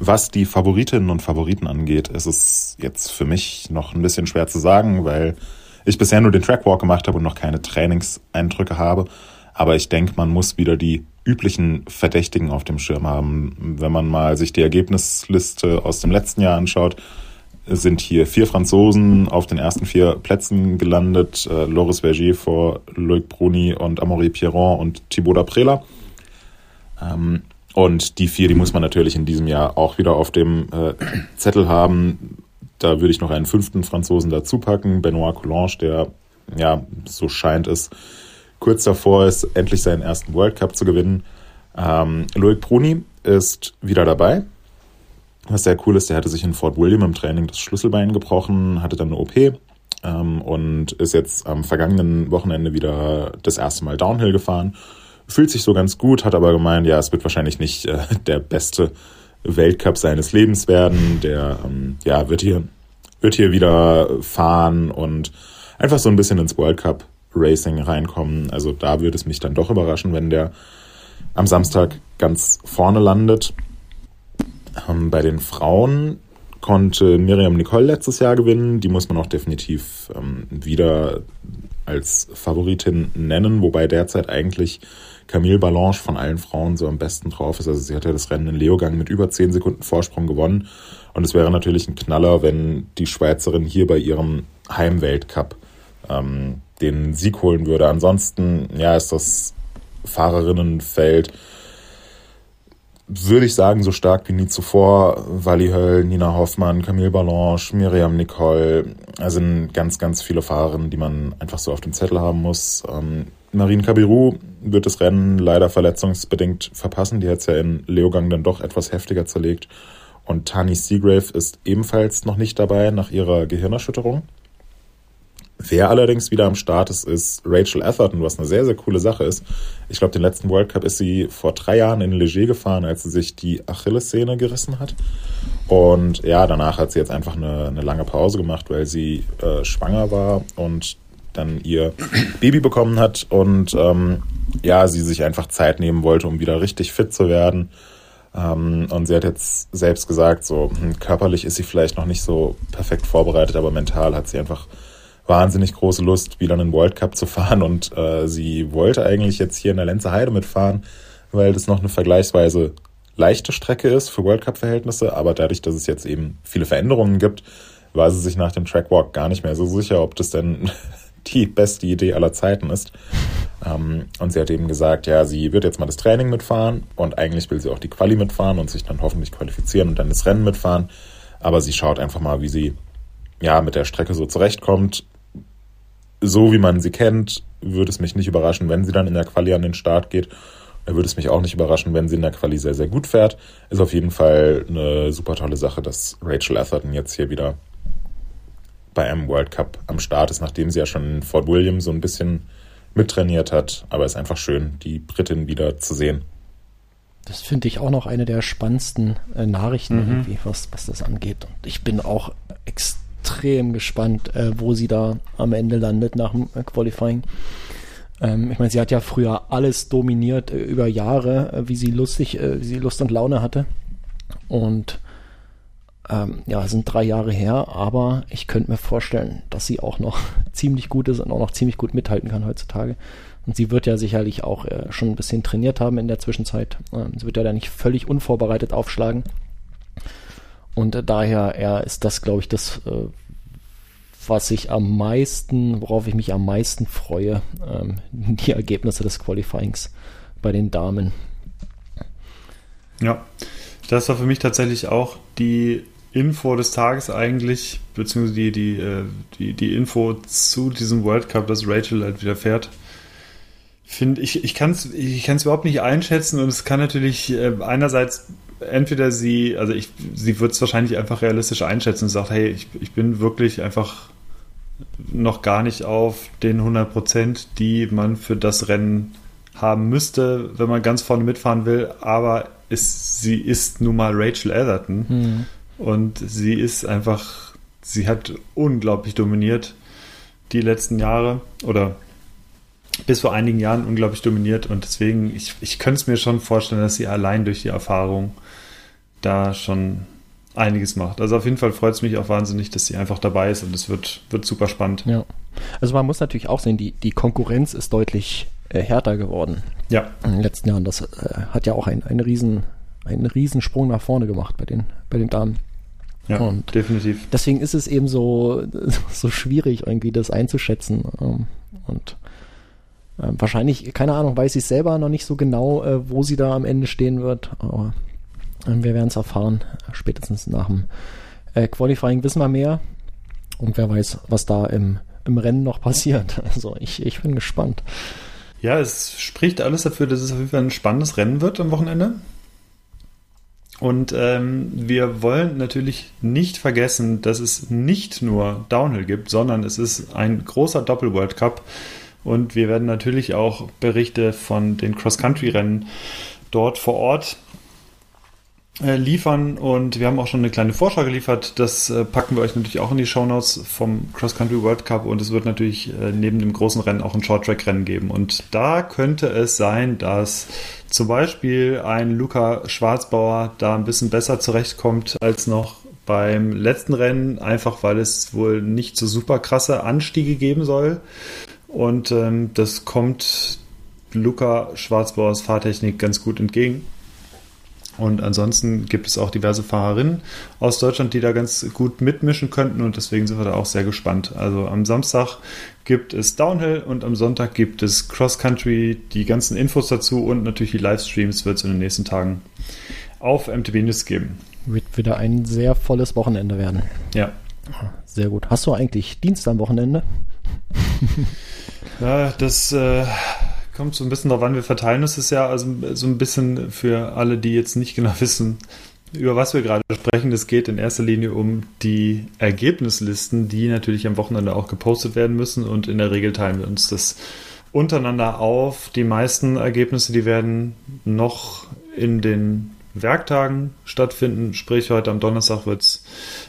S4: Was die Favoritinnen und Favoriten angeht, ist es jetzt für mich noch ein bisschen schwer zu sagen, weil ich bisher nur den Trackwalk gemacht habe und noch keine Trainingseindrücke habe. Aber ich denke, man muss wieder die üblichen Verdächtigen auf dem Schirm haben. Wenn man mal sich die Ergebnisliste aus dem letzten Jahr anschaut, sind hier vier Franzosen auf den ersten vier Plätzen gelandet. Äh, Loris Vergier vor Loic Bruni und Amaury Pierron und Thibaut Daprela. Ähm, und die vier, die muss man natürlich in diesem Jahr auch wieder auf dem äh, Zettel haben. Da würde ich noch einen fünften Franzosen dazu packen, Benoit Coulange, der, ja, so scheint es, kurz davor ist, endlich seinen ersten World Cup zu gewinnen. Ähm, Loic Bruni ist wieder dabei. Was sehr cool ist, der hatte sich in Fort William im Training das Schlüsselbein gebrochen, hatte dann eine OP ähm, und ist jetzt am vergangenen Wochenende wieder das erste Mal Downhill gefahren fühlt sich so ganz gut, hat aber gemeint, ja, es wird wahrscheinlich nicht äh, der beste Weltcup seines Lebens werden. Der ähm, ja, wird hier, wird hier wieder fahren und einfach so ein bisschen ins World Cup Racing reinkommen. Also da würde es mich dann doch überraschen, wenn der am Samstag ganz vorne landet. Ähm, bei den Frauen konnte Miriam Nicole letztes Jahr gewinnen. Die muss man auch definitiv ähm, wieder als Favoritin nennen, wobei derzeit eigentlich Camille Ballanche von allen Frauen so am besten drauf ist. Also sie hat ja das Rennen in Leogang mit über 10 Sekunden Vorsprung gewonnen. Und es wäre natürlich ein Knaller, wenn die Schweizerin hier bei ihrem Heimweltcup ähm, den Sieg holen würde. Ansonsten, ja, ist das Fahrerinnenfeld würde ich sagen, so stark wie nie zuvor. Wally Höll, Nina Hoffmann, Camille Ballanche, Miriam Nicole. Also sind ganz, ganz viele Fahrerinnen, die man einfach so auf dem Zettel haben muss. Ähm, Marine Cabirou wird das Rennen leider verletzungsbedingt verpassen. Die hat es ja in Leogang dann doch etwas heftiger zerlegt. Und Tani Seagrave ist ebenfalls noch nicht dabei nach ihrer Gehirnerschütterung. Wer allerdings wieder am Start ist, ist Rachel Atherton, was eine sehr, sehr coole Sache ist. Ich glaube, den letzten World Cup ist sie vor drei Jahren in Leger gefahren, als sie sich die Achillessehne gerissen hat. Und ja, danach hat sie jetzt einfach eine, eine lange Pause gemacht, weil sie äh, schwanger war und dann ihr Baby bekommen hat und ähm, ja, sie sich einfach Zeit nehmen wollte, um wieder richtig fit zu werden. Ähm, und sie hat jetzt selbst gesagt, so hm, körperlich ist sie vielleicht noch nicht so perfekt vorbereitet, aber mental hat sie einfach wahnsinnig große Lust, wieder einen World Cup zu fahren und äh, sie wollte eigentlich jetzt hier in der Lenzer Heide mitfahren, weil das noch eine vergleichsweise leichte Strecke ist für World Cup-Verhältnisse, aber dadurch, dass es jetzt eben viele Veränderungen gibt, war sie sich nach dem Trackwalk gar nicht mehr so sicher, ob das denn die beste Idee aller Zeiten ist. Ähm, und sie hat eben gesagt, ja, sie wird jetzt mal das Training mitfahren und eigentlich will sie auch die Quali mitfahren und sich dann hoffentlich qualifizieren und dann das Rennen mitfahren. Aber sie schaut einfach mal, wie sie ja mit der Strecke so zurechtkommt so wie man sie kennt, würde es mich nicht überraschen, wenn sie dann in der Quali an den Start geht. Da würde es mich auch nicht überraschen, wenn sie in der Quali sehr, sehr gut fährt. Ist auf jeden Fall eine super tolle Sache, dass Rachel Atherton jetzt hier wieder bei einem World Cup am Start ist, nachdem sie ja schon in Fort William so ein bisschen mittrainiert hat. Aber es ist einfach schön, die Britin wieder zu sehen.
S1: Das finde ich auch noch eine der spannendsten äh, Nachrichten, mhm. irgendwie, was, was das angeht. Und ich bin auch extrem extrem gespannt, äh, wo sie da am Ende landet nach dem äh, Qualifying. Ähm, ich meine, sie hat ja früher alles dominiert äh, über Jahre, äh, wie sie lustig, äh, wie sie Lust und Laune hatte. Und ähm, ja, sind drei Jahre her, aber ich könnte mir vorstellen, dass sie auch noch ziemlich gut ist und auch noch ziemlich gut mithalten kann heutzutage. Und sie wird ja sicherlich auch äh, schon ein bisschen trainiert haben in der Zwischenzeit. Ähm, sie wird ja da nicht völlig unvorbereitet aufschlagen. Und daher er ist das, glaube ich, das, äh, was ich am meisten, worauf ich mich am meisten freue, ähm, die Ergebnisse des Qualifyings bei den Damen.
S2: Ja, das war für mich tatsächlich auch die Info des Tages eigentlich, beziehungsweise die, die, äh, die, die Info zu diesem World Cup, dass Rachel halt wieder fährt. Finde ich, ich kann es ich kann's überhaupt nicht einschätzen und es kann natürlich äh, einerseits entweder sie, also ich, sie wird es wahrscheinlich einfach realistisch einschätzen und sagt, hey, ich, ich bin wirklich einfach noch gar nicht auf den 100 Prozent, die man für das Rennen haben müsste, wenn man ganz vorne mitfahren will, aber ist, sie ist nun mal Rachel Atherton mhm. Und sie ist einfach, sie hat unglaublich dominiert die letzten Jahre oder bis vor einigen Jahren unglaublich dominiert und deswegen, ich, ich könnte es mir schon vorstellen, dass sie allein durch die Erfahrung da schon einiges macht. Also auf jeden Fall freut es mich auch wahnsinnig, dass sie einfach dabei ist und es wird, wird super spannend.
S1: Ja. Also man muss natürlich auch sehen, die, die Konkurrenz ist deutlich äh, härter geworden.
S2: Ja.
S1: In den letzten Jahren. Das äh, hat ja auch ein, ein riesen, einen Riesensprung nach vorne gemacht bei den, bei den Damen.
S2: Ja, und definitiv.
S1: Deswegen ist es eben so, so schwierig, irgendwie das einzuschätzen. Ähm, und äh, wahrscheinlich, keine Ahnung, weiß ich selber noch nicht so genau, äh, wo sie da am Ende stehen wird. Aber wir werden es erfahren. Spätestens nach dem äh, Qualifying wissen wir mehr. Und wer weiß, was da im, im Rennen noch passiert. Also ich, ich bin gespannt.
S2: Ja, es spricht alles dafür, dass es auf jeden Fall ein spannendes Rennen wird am Wochenende. Und ähm, wir wollen natürlich nicht vergessen, dass es nicht nur Downhill gibt, sondern es ist ein großer Doppel-World Cup. Und wir werden natürlich auch Berichte von den Cross-Country-Rennen dort vor Ort liefern und wir haben auch schon eine kleine Vorschau geliefert. Das äh, packen wir euch natürlich auch in die Shownotes vom Cross Country World Cup und es wird natürlich äh, neben dem großen Rennen auch ein Short Track Rennen geben und da könnte es sein, dass zum Beispiel ein Luca Schwarzbauer da ein bisschen besser zurechtkommt als noch beim letzten Rennen, einfach weil es wohl nicht so super krasse Anstiege geben soll. Und ähm, das kommt Luca Schwarzbauers Fahrtechnik ganz gut entgegen. Und ansonsten gibt es auch diverse Fahrerinnen aus Deutschland, die da ganz gut mitmischen könnten und deswegen sind wir da auch sehr gespannt. Also am Samstag gibt es Downhill und am Sonntag gibt es Cross Country. Die ganzen Infos dazu und natürlich die Livestreams wird es in den nächsten Tagen auf MTB News geben.
S1: Wird wieder ein sehr volles Wochenende werden.
S2: Ja.
S1: Sehr gut. Hast du eigentlich Dienst am Wochenende?
S2: ja, das äh, kommt so ein bisschen darauf an, wir verteilen uns das ja also so ein bisschen für alle, die jetzt nicht genau wissen, über was wir gerade sprechen. Es geht in erster Linie um die Ergebnislisten, die natürlich am Wochenende auch gepostet werden müssen und in der Regel teilen wir uns das untereinander auf. Die meisten Ergebnisse, die werden noch in den Werktagen stattfinden. Sprich, heute am Donnerstag wird es,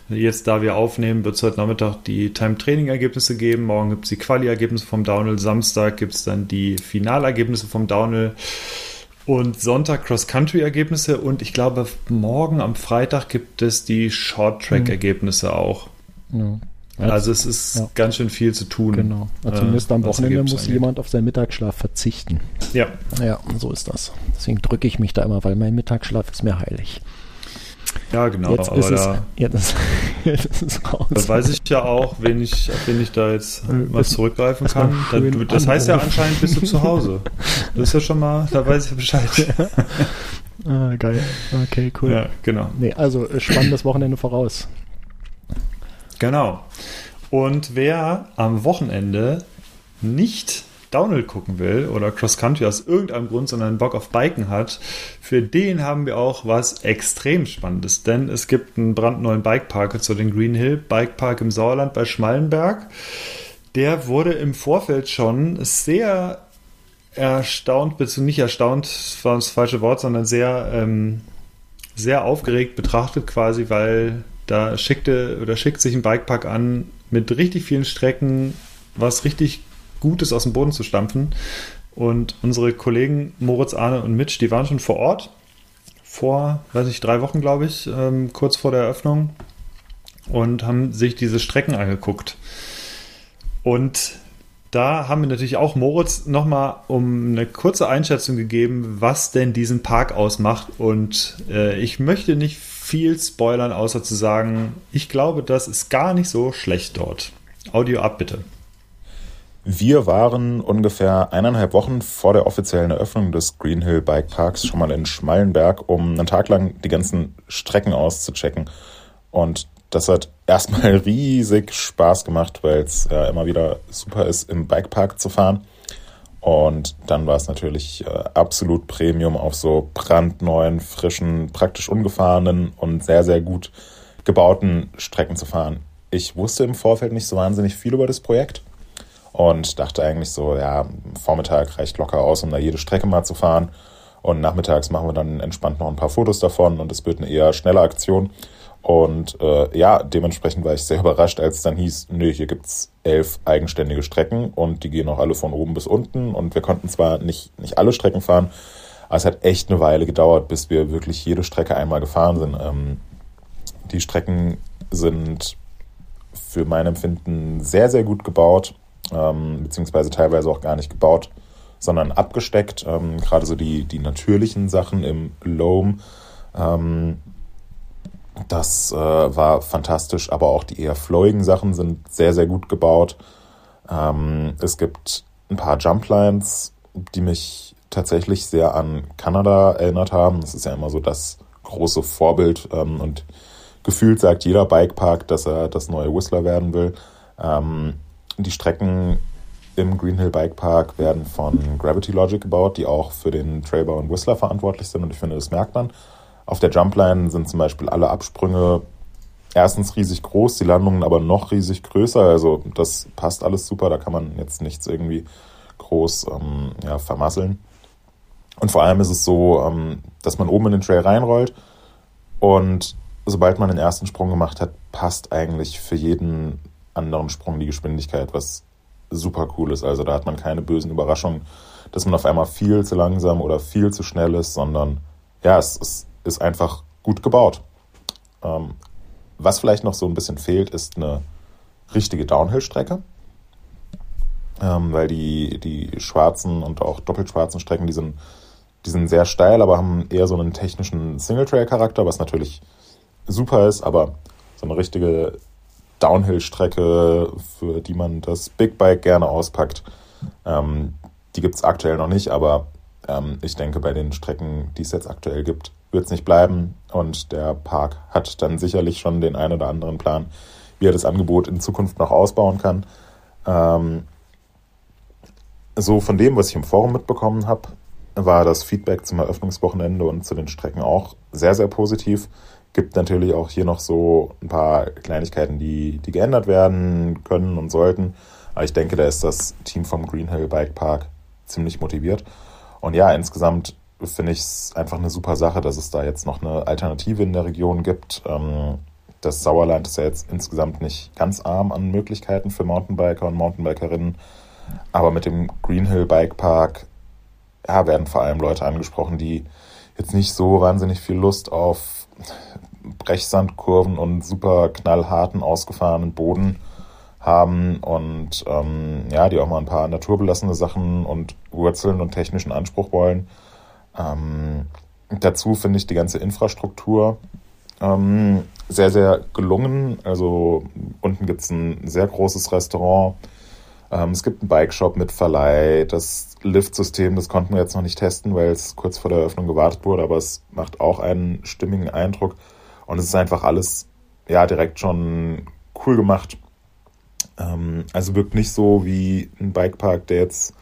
S2: jetzt da wir aufnehmen, wird es heute Nachmittag die Time-Training-Ergebnisse geben. Morgen gibt es die Quali-Ergebnisse vom Downhill. Samstag gibt es dann die Finalergebnisse vom Downhill. Und Sonntag Cross-Country-Ergebnisse. Und ich glaube, morgen am Freitag gibt es die Short-Track-Ergebnisse mhm. auch. Ja. Also es ist ja. ganz schön viel zu tun.
S1: Genau. Also zumindest äh, am Wochenende muss angeht. jemand auf seinen Mittagsschlaf verzichten.
S2: Ja.
S1: Ja, so ist das. Deswegen drücke ich mich da immer, weil mein Mittagsschlaf ist mir heilig.
S2: Ja, genau.
S1: Jetzt ist es, da, ja, das,
S2: jetzt ist es raus. Da weiß ich ja auch, wen ich, wen ich da jetzt mal zurückgreifen kann. Da, das heißt ja anscheinend bist du zu Hause. Das ist ja schon mal, da weiß ich Bescheid.
S1: Ja. Ah, geil. Okay, cool.
S2: Ja, genau.
S1: Nee, also äh, spannendes Wochenende voraus.
S2: Genau. Und wer am Wochenende nicht Downhill gucken will oder Cross Country aus irgendeinem Grund, sondern Bock auf Biken hat, für den haben wir auch was extrem Spannendes. Denn es gibt einen brandneuen Bikepark zu den Green Hill Bikepark im Sauerland bei Schmallenberg. Der wurde im Vorfeld schon sehr erstaunt, beziehungsweise nicht erstaunt, war das falsche Wort, sondern sehr, ähm, sehr aufgeregt betrachtet quasi, weil da schickte oder schickt sich ein Bikepark an, mit richtig vielen Strecken was richtig Gutes aus dem Boden zu stampfen. Und unsere Kollegen Moritz, Arne und Mitch, die waren schon vor Ort. Vor, weiß ich, drei Wochen, glaube ich, ähm, kurz vor der Eröffnung. Und haben sich diese Strecken angeguckt. Und da haben wir natürlich auch Moritz nochmal um eine kurze Einschätzung gegeben, was denn diesen Park ausmacht. Und äh, ich möchte nicht viel spoilern, außer zu sagen, ich glaube, das ist gar nicht so schlecht dort. Audio ab, bitte.
S4: Wir waren ungefähr eineinhalb Wochen vor der offiziellen Eröffnung des Green Hill Bike Parks schon mal in Schmallenberg, um einen Tag lang die ganzen Strecken auszuchecken. Und das hat erstmal riesig Spaß gemacht, weil es ja immer wieder super ist, im Bikepark zu fahren. Und dann war es natürlich äh, absolut Premium auf so brandneuen, frischen, praktisch ungefahrenen und sehr, sehr gut gebauten Strecken zu fahren. Ich wusste im Vorfeld nicht so wahnsinnig viel über das Projekt und dachte eigentlich so, ja, Vormittag reicht locker aus, um da jede Strecke mal zu fahren. Und nachmittags machen wir dann entspannt noch ein paar Fotos davon und es wird eine eher schnelle Aktion. Und äh, ja, dementsprechend war ich sehr überrascht, als es dann hieß, nö, hier gibt's elf eigenständige Strecken und die gehen auch alle von oben bis unten. Und wir konnten zwar nicht, nicht alle Strecken fahren, aber es hat echt eine Weile gedauert, bis wir wirklich jede Strecke einmal gefahren sind. Ähm, die Strecken sind für mein Empfinden sehr, sehr gut gebaut, ähm, beziehungsweise teilweise auch gar nicht gebaut, sondern abgesteckt. Ähm, Gerade so die, die natürlichen Sachen im Loam. Ähm, das äh, war fantastisch, aber auch die eher flowigen Sachen sind sehr, sehr gut gebaut. Ähm, es gibt ein paar Jumplines, die mich tatsächlich sehr an Kanada erinnert haben. Das ist ja immer so das große Vorbild ähm, und gefühlt sagt jeder Bikepark, dass er das neue Whistler werden will. Ähm, die Strecken im Greenhill Bike Park werden von Gravity Logic gebaut, die auch für den Trailbau und Whistler verantwortlich sind und ich finde, das merkt man. Auf der Jumpline sind zum Beispiel alle Absprünge erstens riesig groß, die Landungen aber noch riesig größer. Also das passt alles super, da kann man jetzt nichts irgendwie groß ähm, ja, vermasseln. Und vor allem ist es so, ähm, dass man oben in den Trail reinrollt Und sobald man den ersten Sprung gemacht hat, passt eigentlich für jeden anderen Sprung die Geschwindigkeit, was super cool ist. Also da hat man keine bösen Überraschungen, dass man auf einmal viel zu langsam oder viel zu schnell ist, sondern ja, es, es ist einfach gut gebaut. Ähm, was vielleicht noch so ein bisschen fehlt, ist eine richtige Downhill-Strecke. Ähm, weil die, die schwarzen und auch doppelt schwarzen Strecken, die sind, die sind sehr steil, aber haben eher so einen technischen Single-Trail-Charakter, was natürlich super ist, aber so eine richtige Downhill-Strecke, für die man das Big Bike gerne auspackt, ähm, die gibt es aktuell noch nicht, aber ähm, ich denke, bei den Strecken, die es jetzt aktuell gibt, wird es nicht bleiben. Und der Park hat dann sicherlich schon den einen oder anderen Plan, wie er das Angebot in Zukunft noch ausbauen kann. Ähm, so von dem, was ich im Forum mitbekommen habe, war das Feedback zum Eröffnungswochenende und zu den Strecken auch sehr, sehr positiv. Gibt natürlich auch hier noch so ein paar Kleinigkeiten, die, die geändert werden können und sollten. Aber ich denke, da ist das Team vom Greenhill Bike Park ziemlich motiviert. Und ja, insgesamt finde ich es einfach eine super Sache, dass es da jetzt noch eine Alternative in der Region gibt. Ähm, das Sauerland ist ja jetzt insgesamt nicht ganz arm an Möglichkeiten für Mountainbiker und Mountainbikerinnen. Aber mit dem Greenhill Bike Park ja, werden vor allem Leute angesprochen, die jetzt nicht so wahnsinnig viel Lust auf Brechsandkurven und super knallharten, ausgefahrenen Boden haben und ähm, ja, die auch mal ein paar naturbelassene Sachen und Wurzeln und technischen Anspruch wollen. Ähm, dazu finde ich die ganze Infrastruktur ähm, sehr, sehr gelungen. Also unten gibt es ein sehr großes Restaurant. Ähm, es gibt einen Bike-Shop mit Verleih. Das Lift-System, das konnten wir jetzt noch nicht testen, weil es kurz vor der Eröffnung gewartet wurde, aber es macht auch einen stimmigen Eindruck. Und es ist einfach alles ja direkt schon cool gemacht. Ähm, also wirkt nicht so wie ein Bikepark, der jetzt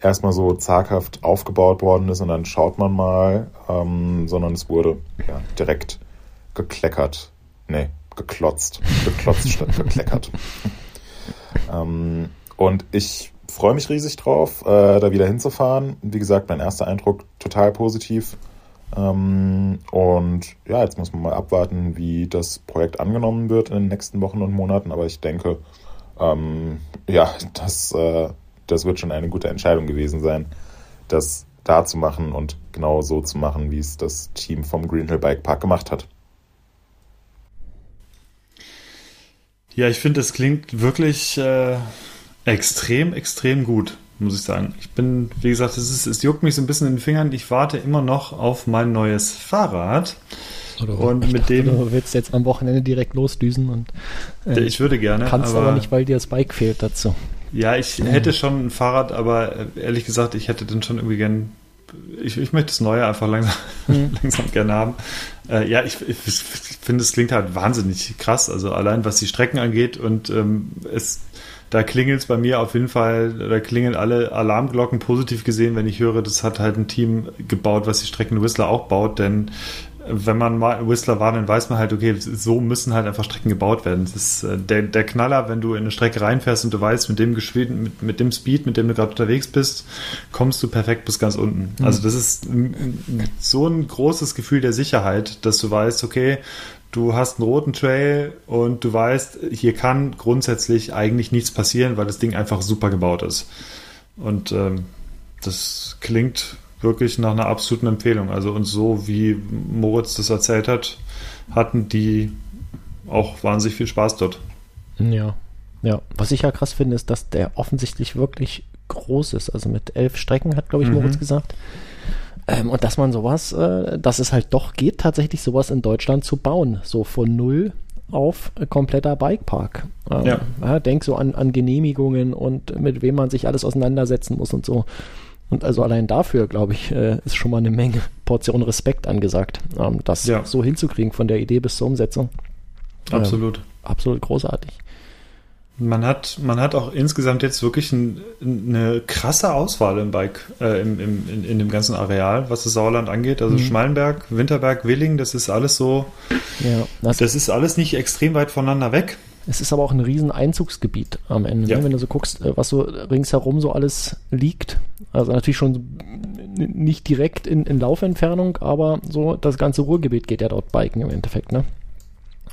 S4: erstmal so zaghaft aufgebaut worden ist und dann schaut man mal, ähm, sondern es wurde ja, direkt gekleckert. Nee, geklotzt. Geklotzt statt gekleckert. ähm, und ich freue mich riesig drauf, äh, da wieder hinzufahren. Wie gesagt, mein erster Eindruck total positiv. Ähm, und ja, jetzt muss man mal abwarten, wie das Projekt angenommen wird in den nächsten Wochen und Monaten. Aber ich denke, ähm, ja, das, äh, das wird schon eine gute Entscheidung gewesen sein, das da zu machen und genau so zu machen, wie es das Team vom Greenhill Bike Park gemacht hat.
S2: Ja, ich finde, es klingt wirklich äh, extrem, extrem gut, muss ich sagen. Ich bin, wie gesagt, es, ist, es juckt mich so ein bisschen in den Fingern. Ich warte immer noch auf mein neues Fahrrad.
S1: Oder und mit dem. Du willst jetzt am Wochenende direkt losdüsen und.
S2: Äh, ich würde gerne.
S1: Kannst aber, aber, nicht, weil dir das Bike fehlt dazu.
S2: Ja, ich ja. hätte schon ein Fahrrad, aber äh, ehrlich gesagt, ich hätte dann schon irgendwie gern. Ich, ich möchte das Neue einfach langsam, mhm. langsam gerne haben. Äh, ja, ich, ich, ich finde, es klingt halt wahnsinnig krass. Also allein was die Strecken angeht und ähm, es da klingelt es bei mir auf jeden Fall, da klingeln alle Alarmglocken positiv gesehen, wenn ich höre, das hat halt ein Team gebaut, was die Strecken Whistler auch baut, denn wenn man mal Whistler war, dann weiß man halt, okay, so müssen halt einfach Strecken gebaut werden. Das ist äh, der, der Knaller, wenn du in eine Strecke reinfährst und du weißt, mit dem Geschwindigkeit, mit, mit dem Speed, mit dem du gerade unterwegs bist, kommst du perfekt bis ganz unten. Mhm. Also das ist so ein großes Gefühl der Sicherheit, dass du weißt, okay, du hast einen roten Trail und du weißt, hier kann grundsätzlich eigentlich nichts passieren, weil das Ding einfach super gebaut ist. Und ähm, das klingt wirklich nach einer absoluten Empfehlung. Also und so wie Moritz das erzählt hat, hatten die auch wahnsinnig viel Spaß dort.
S1: Ja, ja. Was ich ja krass finde, ist, dass der offensichtlich wirklich groß ist. Also mit elf Strecken hat, glaube ich, mhm. Moritz gesagt. Ähm, und dass man sowas, äh, dass es halt doch geht, tatsächlich sowas in Deutschland zu bauen. So von null auf kompletter Bikepark. Ähm, ja. ja. Denk so an, an Genehmigungen und mit wem man sich alles auseinandersetzen muss und so. Und also allein dafür, glaube ich, äh, ist schon mal eine Menge Portion Respekt angesagt, ähm, das ja. so hinzukriegen von der Idee bis zur Umsetzung.
S2: Absolut.
S1: Ähm, absolut großartig.
S2: Man hat, man hat auch insgesamt jetzt wirklich ein, eine krasse Auswahl im Bike, äh, im, im, in, in, dem ganzen Areal, was das Sauerland angeht. Also mhm. Schmalenberg, Winterberg, Willing, das ist alles so. Ja, das, das ist alles nicht extrem weit voneinander weg.
S1: Es ist aber auch ein riesen Einzugsgebiet am Ende,
S2: Ja.
S1: ne? wenn du so guckst, äh, was so ringsherum so alles liegt. Also natürlich schon nicht direkt in, in Laufentfernung, aber so das ganze Ruhrgebiet geht ja dort biken im Endeffekt, ne?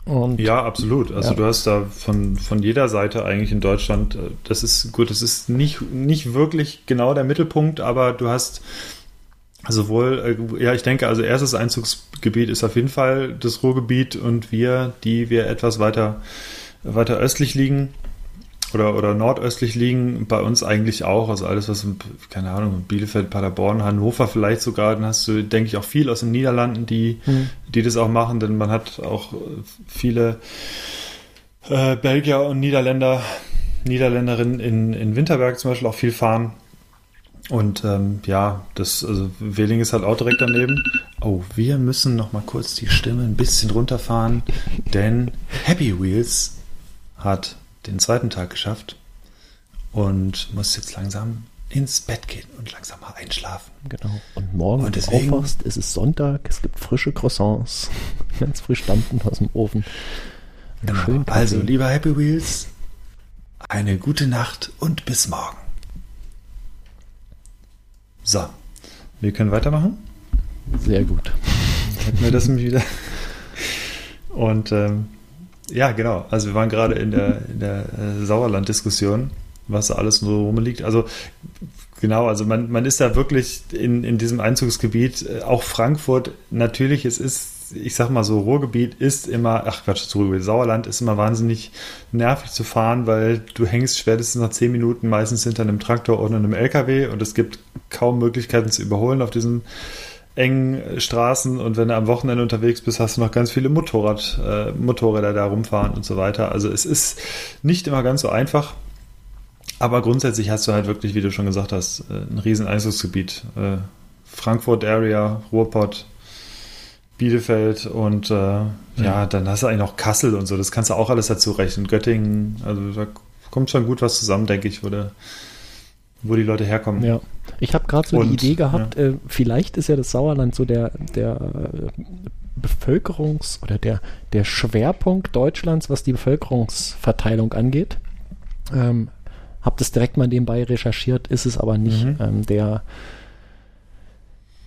S1: Und
S2: Ja, absolut. Also
S1: Ja.
S2: du hast da von, von jeder Seite eigentlich in Deutschland, äh, das ist gut, das ist nicht, nicht wirklich genau der Mittelpunkt, aber du hast sowohl, äh, ja, ich denke, also erstes Einzugsgebiet ist auf jeden Fall das Ruhrgebiet und wir, die wir etwas weiter, weiter östlich liegen oder, oder nordöstlich liegen, bei uns eigentlich auch. Also alles, was, in, keine Ahnung, Bielefeld, Paderborn, Hannover vielleicht sogar, dann hast du, denke ich, auch viel aus den Niederlanden, die,
S1: Hm.
S2: die das auch machen, denn man hat auch äh, viele äh, Belgier und Niederländer, Niederländerinnen in, in Winterberg zum Beispiel auch viel fahren. Und ähm, ja, das, also Wehling ist halt auch direkt daneben. Oh, wir müssen noch mal kurz die Stimme ein bisschen runterfahren, denn Happy Wheels hat den zweiten Tag geschafft und muss jetzt langsam ins Bett gehen und langsam mal einschlafen.
S1: Genau. Und morgen,
S2: Und
S1: wenn du
S2: deswegen-
S1: aufwachst, ist es Sonntag, es gibt frische Croissants, ganz frisch stampfen aus dem Ofen. Kaffee.
S2: Also, lieber Happy Wheels, eine gute Nacht und bis morgen. So, wir können weitermachen.
S1: Sehr gut.
S2: Hätten wir das nämlich wieder. Und ähm, ja, genau. Also wir waren gerade in der, in der äh, Sauerland-Diskussion, was da alles so rumliegt. Also genau, also man, man ist da wirklich in, in diesem Einzugsgebiet, äh, auch Frankfurt, natürlich, es ist, ich sag mal so, Ruhrgebiet ist immer, ach Quatsch, das Ruhrgebiet, Sauerland ist immer wahnsinnig nervig zu fahren, weil du hängst spätestens nach zehn Minuten meistens hinter einem Traktor oder einem LKW und es gibt kaum Möglichkeiten zu überholen auf diesen engen Straßen und wenn du am Wochenende unterwegs bist, hast du noch ganz viele Motorrad, äh, Motorräder da rumfahren und so weiter. Also es ist nicht immer ganz so einfach, aber grundsätzlich hast du halt wirklich, wie du schon gesagt hast, äh, ein riesen Einzugsgebiet. Äh, Frankfurt Area, Ruhrpott, Bielefeld und äh, ja. dann hast du eigentlich noch Kassel und so, das kannst du auch alles dazu rechnen. Göttingen, also da kommt schon gut was zusammen, denke ich, der, wo die Leute herkommen.
S1: Ja. Ich habe gerade so
S2: Und,
S1: die Idee gehabt, äh, vielleicht ist ja das Sauerland so der, der äh, Bevölkerungs- oder der, der Schwerpunkt Deutschlands, was die Bevölkerungsverteilung angeht. Ähm, hab das direkt mal nebenbei recherchiert, ist es aber nicht.
S2: Mhm.
S1: Ähm, der,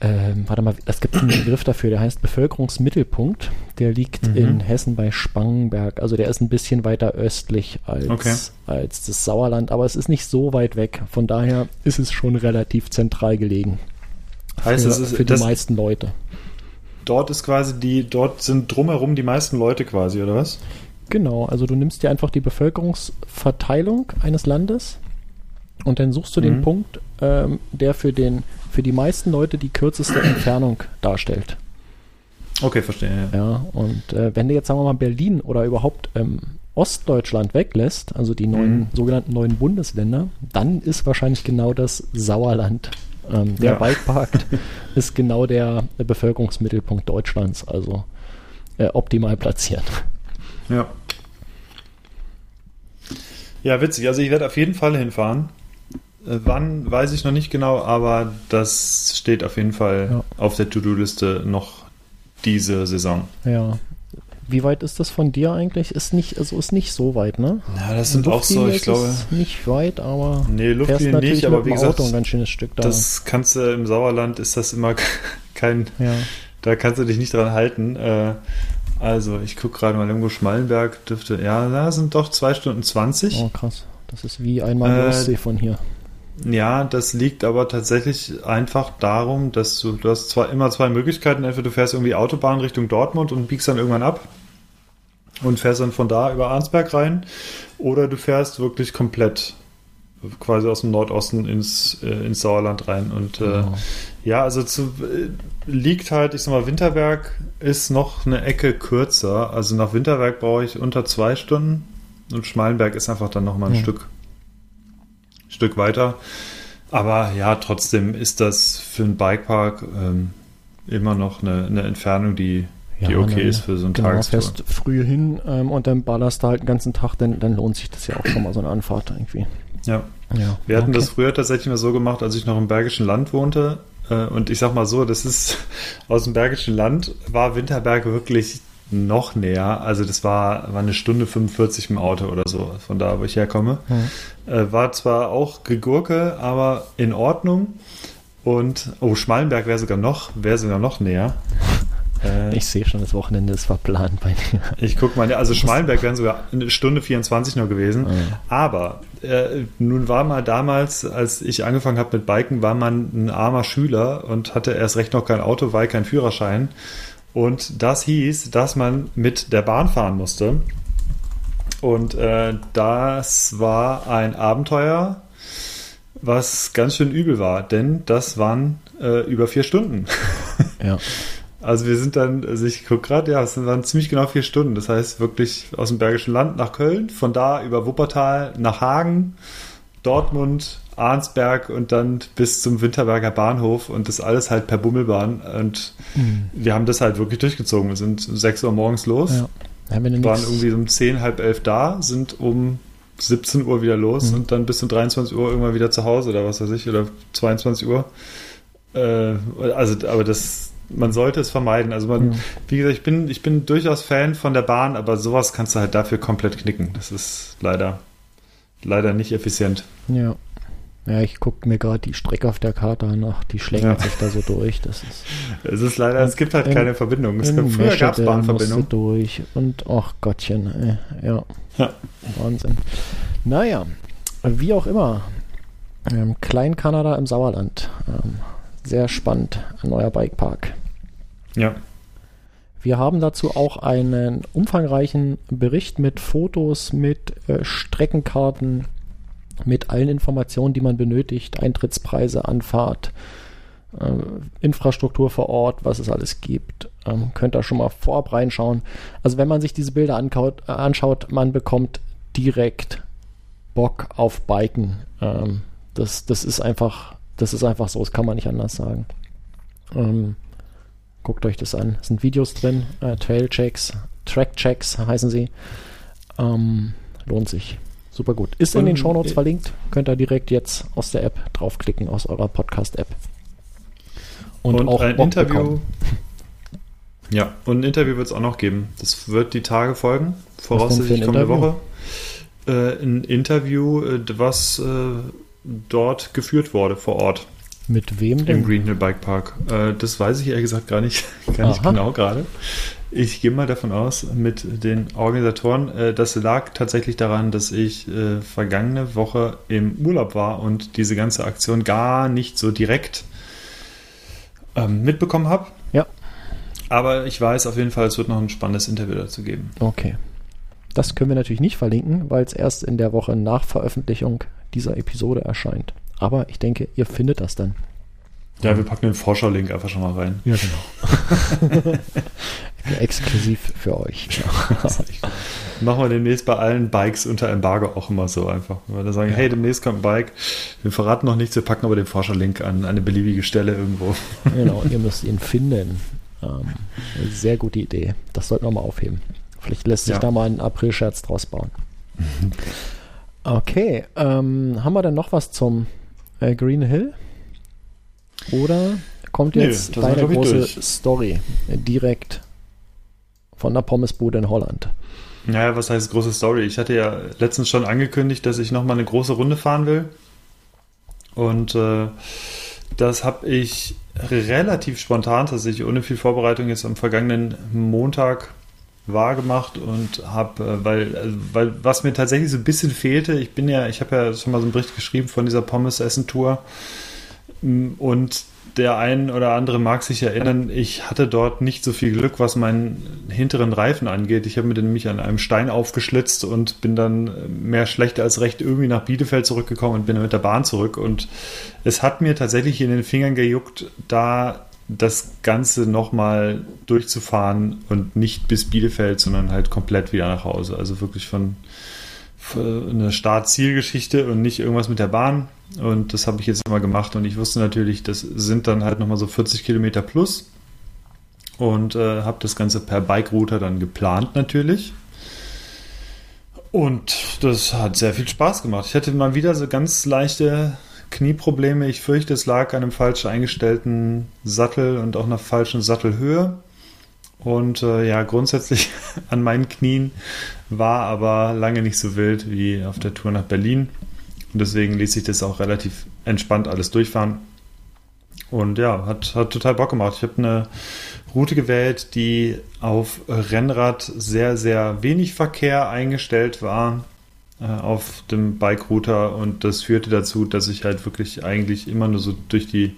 S1: ähm, warte mal, es gibt einen Begriff dafür, der heißt Bevölkerungsmittelpunkt. Der liegt
S2: Mhm.
S1: in Hessen bei Spangenberg. Also der ist ein bisschen weiter östlich als,
S2: Okay.
S1: als das Sauerland, aber es ist nicht so weit weg. Von daher ist es schon relativ zentral gelegen.
S2: Heißt,
S1: für,
S2: es ist,
S1: für die meisten Leute.
S2: dort ist quasi die, dort sind drumherum die meisten Leute quasi, oder was?
S1: Genau, also du nimmst dir einfach die Bevölkerungsverteilung eines Landes und dann suchst du den
S2: Mhm.
S1: Punkt, ähm, der für, den, für die meisten Leute die kürzeste Entfernung darstellt.
S2: Okay, verstehe. Ja.
S1: Ja, und äh, wenn du jetzt, sagen wir mal, Berlin oder überhaupt ähm, Ostdeutschland weglässt, also die neuen,
S2: Mhm.
S1: sogenannten neuen Bundesländer, dann ist wahrscheinlich genau das Sauerland. Ähm, der
S2: Ja.
S1: Bikepark ist genau der Bevölkerungsmittelpunkt Deutschlands, also äh, optimal platziert.
S2: Ja. Ja, witzig. Also ich werde auf jeden Fall hinfahren. Äh, Wann, weiß ich noch nicht genau, aber das steht auf jeden Fall
S1: Ja.
S2: auf der To-Do-Liste noch diese Saison.
S1: Ja. Wie weit ist das von dir eigentlich? Ist nicht, also ist nicht so weit, ne?
S2: Ja, das sind auch so, ich glaube,
S1: Nicht weit, aber
S2: nee, Luftlinie nicht, aber wie gesagt,
S1: Auto ein ganz schönes Stück da.
S2: das kannst du im Sauerland, ist das immer kein,
S1: ja.
S2: da kannst du dich nicht dran halten. Äh, Also, ich gucke gerade mal irgendwo Schmallenberg dürfte, ja, da sind doch zwei Stunden 20.
S1: Oh, krass. Das ist wie einmal
S2: Äh,
S1: Ostsee von hier.
S2: Ja, das liegt aber tatsächlich einfach darum, dass du, du hast zwar immer zwei Möglichkeiten, entweder du fährst irgendwie Autobahn Richtung Dortmund und biegst dann irgendwann ab und fährst dann von da über Arnsberg rein, oder du fährst wirklich komplett quasi aus dem Nordosten ins, äh, ins Sauerland rein. Und äh,
S1: Genau.
S2: ja, also zu, äh, liegt halt, ich sag mal, Winterberg ist noch eine Ecke kürzer. Also nach Winterberg brauche ich unter zwei Stunden und Schmalenberg ist einfach dann nochmal ein
S1: Ja.
S2: Stück, Stück weiter. Aber ja, trotzdem ist das für einen Bikepark ähm, immer noch eine, eine Entfernung, die, die
S1: Ja,
S2: okay
S1: dann-
S2: ist für so einen
S1: Genau,
S2: Tagestour.
S1: fährst früh hin ähm, und dann ballerst du halt den ganzen Tag, dann, dann lohnt sich das ja auch schon mal so eine Anfahrt irgendwie.
S2: Ja.
S1: Ja.
S2: Wir hatten
S1: okay.
S2: das früher tatsächlich mal so gemacht, als ich noch im Bergischen Land wohnte. Äh, Und ich sag mal so, das ist aus dem Bergischen Land war Winterberg wirklich noch näher. Also das war, war eine Stunde 45 im Auto oder so, von da, wo ich herkomme. Mhm. Äh, war zwar auch Gegurke, aber in Ordnung. Und, oh, Schmalenberg wäre sogar noch, wäre sogar noch näher.
S1: Äh, ich sehe schon, das Wochenende ist verplant bei dir.
S2: Ich gucke mal, also Schmalenberg wären sogar eine Stunde 24 nur gewesen. Mhm. Aber äh, nun war mal damals, als ich angefangen habe mit Biken, war man ein armer Schüler und hatte erst recht noch kein Auto, weil kein Führerschein. Und das hieß, dass man mit der Bahn fahren musste. Und äh, das war ein Abenteuer, was ganz schön übel war, denn das waren äh, über vier Stunden.
S1: Ja.
S2: Also wir sind dann, also ich gucke gerade, ja, es waren ziemlich genau vier Stunden. Das heißt wirklich aus dem Bergischen Land nach Köln, von da über Wuppertal nach Hagen, Dortmund, Arnsberg und dann bis zum Winterberger Bahnhof und das alles halt per Bummelbahn. Und mhm. wir haben das halt wirklich durchgezogen. Wir sind um 6 Uhr morgens los, ja. Ja, wir waren irgendwie um 10, halb elf da, sind um 17 Uhr wieder los mhm. und dann bis um 23 Uhr irgendwann wieder zu Hause oder was weiß ich, oder 22 Uhr. Äh, also, aber das, man sollte es vermeiden. Also man, mhm. wie gesagt, ich bin, ich bin durchaus Fan von der Bahn, aber sowas kannst du halt dafür komplett knicken. Das ist leider, leider nicht effizient.
S1: Ja. Ja, ich gucke mir gerade die Strecke auf der Karte an, die schlängelt ja. sich da so durch. Das ist,
S2: es ist leider, es gibt halt in, keine Verbindung. Es gab, früher gab es Bahnverbindung.
S1: durch und ach Gottchen, äh, ja. ja. Wahnsinn. Naja, wie auch immer. Ähm, Klein-Kanada im Sauerland. Ähm, sehr spannend, ein neuer Bikepark.
S2: Ja.
S1: Wir haben dazu auch einen umfangreichen Bericht mit Fotos, mit äh, Streckenkarten, mit allen Informationen, die man benötigt, Eintrittspreise, Anfahrt, äh, Infrastruktur vor Ort, was es alles gibt. Ähm, könnt ihr schon mal vorab reinschauen. Also wenn man sich diese Bilder ankaut, äh, anschaut, man bekommt direkt Bock auf Biken. Ähm, das, das ist einfach, das ist einfach so, das kann man nicht anders sagen. Ähm, Guckt euch das an. Es sind Videos drin, äh, Trail-Checks, Track-Checks heißen sie. Ähm, lohnt sich. Super gut. Ist in den Shownotes äh, verlinkt. Könnt ihr direkt jetzt aus der App draufklicken, aus eurer Podcast-App.
S2: Und, und, auch ein Bock Interview. Bekommen. Ja, und ein Interview wird es auch noch geben. Das wird die Tage folgen, voraussichtlich kommende Woche. Äh, ein Interview, äh, was äh, dort geführt wurde vor Ort.
S1: Mit wem denn?
S2: Im Green Hill Bike Park. Äh, das weiß ich ehrlich gesagt gar nicht, gar nicht genau gerade. Ich gehe mal davon aus, mit den Organisatoren, äh, das lag tatsächlich daran, dass ich äh, vergangene Woche im Urlaub war und diese ganze Aktion gar nicht so direkt ähm, mitbekommen habe.
S1: Ja.
S2: Aber ich weiß auf jeden Fall, es wird noch ein spannendes Interview dazu geben.
S1: Okay. Das können wir natürlich nicht verlinken, weil es erst in der Woche nach Veröffentlichung dieser Episode erscheint. Aber ich denke, ihr findet das dann.
S2: Ja, wir packen den Vorschau-Link einfach schon mal rein.
S1: Ja, genau. Exklusiv für euch.
S2: Machen wir demnächst bei allen Bikes unter Embargo auch immer so einfach. Wenn wir da sagen, ja. hey, demnächst kommt ein Bike, wir verraten noch nichts, wir packen aber den Vorschau-Link an eine beliebige Stelle irgendwo.
S1: Genau, ihr müsst ihn finden. Ähm, sehr gute Idee. Das sollten wir mal aufheben. Vielleicht lässt sich ja. da mal ein April-Scherz draus bauen. Okay, ähm, haben wir denn noch was zum äh, Green Hill? Oder kommt jetzt Nö, deine große durch. Story direkt von der Pommesbude in Holland?
S2: Naja, was heißt große Story? Ich hatte ja letztens schon angekündigt, dass ich nochmal eine große Runde fahren will. Und äh, das habe ich relativ spontan, tatsächlich ohne viel Vorbereitung, jetzt am vergangenen Montag wahrgemacht und habe, äh, weil, also, weil was mir tatsächlich so ein bisschen fehlte, ich bin ja, ich habe ja schon mal so einen Bericht geschrieben von dieser Pommes-Essen-Tour mm, und der ein oder andere mag sich erinnern, ich hatte dort nicht so viel Glück, was meinen hinteren Reifen angeht. Ich habe mir den nämlich an einem Stein aufgeschlitzt und bin dann mehr schlecht als recht irgendwie nach Bielefeld zurückgekommen und bin dann mit der Bahn zurück. Und es hat mir tatsächlich in den Fingern gejuckt, da das Ganze nochmal durchzufahren und nicht bis Bielefeld, sondern halt komplett wieder nach Hause. Also wirklich von eine Start-Ziel-Geschichte und nicht irgendwas mit der Bahn. Und das habe ich jetzt immer gemacht und ich wusste natürlich, das sind dann halt nochmal so 40 Kilometer plus. Und äh, habe das Ganze per Bike-Router dann geplant natürlich. Und das hat sehr viel Spaß gemacht. Ich hatte mal wieder so ganz leichte Knieprobleme. Ich fürchte, es lag an einem falsch eingestellten Sattel und auch einer falschen Sattelhöhe. Und äh, ja, grundsätzlich an meinen Knien war aber lange nicht so wild wie auf der Tour nach Berlin. Und deswegen ließ sich das auch relativ entspannt alles durchfahren. Und ja, hat, hat total Bock gemacht. Ich habe eine Route gewählt, die auf Rennrad sehr, sehr wenig Verkehr eingestellt war äh, auf dem Bike-Router. Und das führte dazu, dass ich halt wirklich eigentlich immer nur so durch die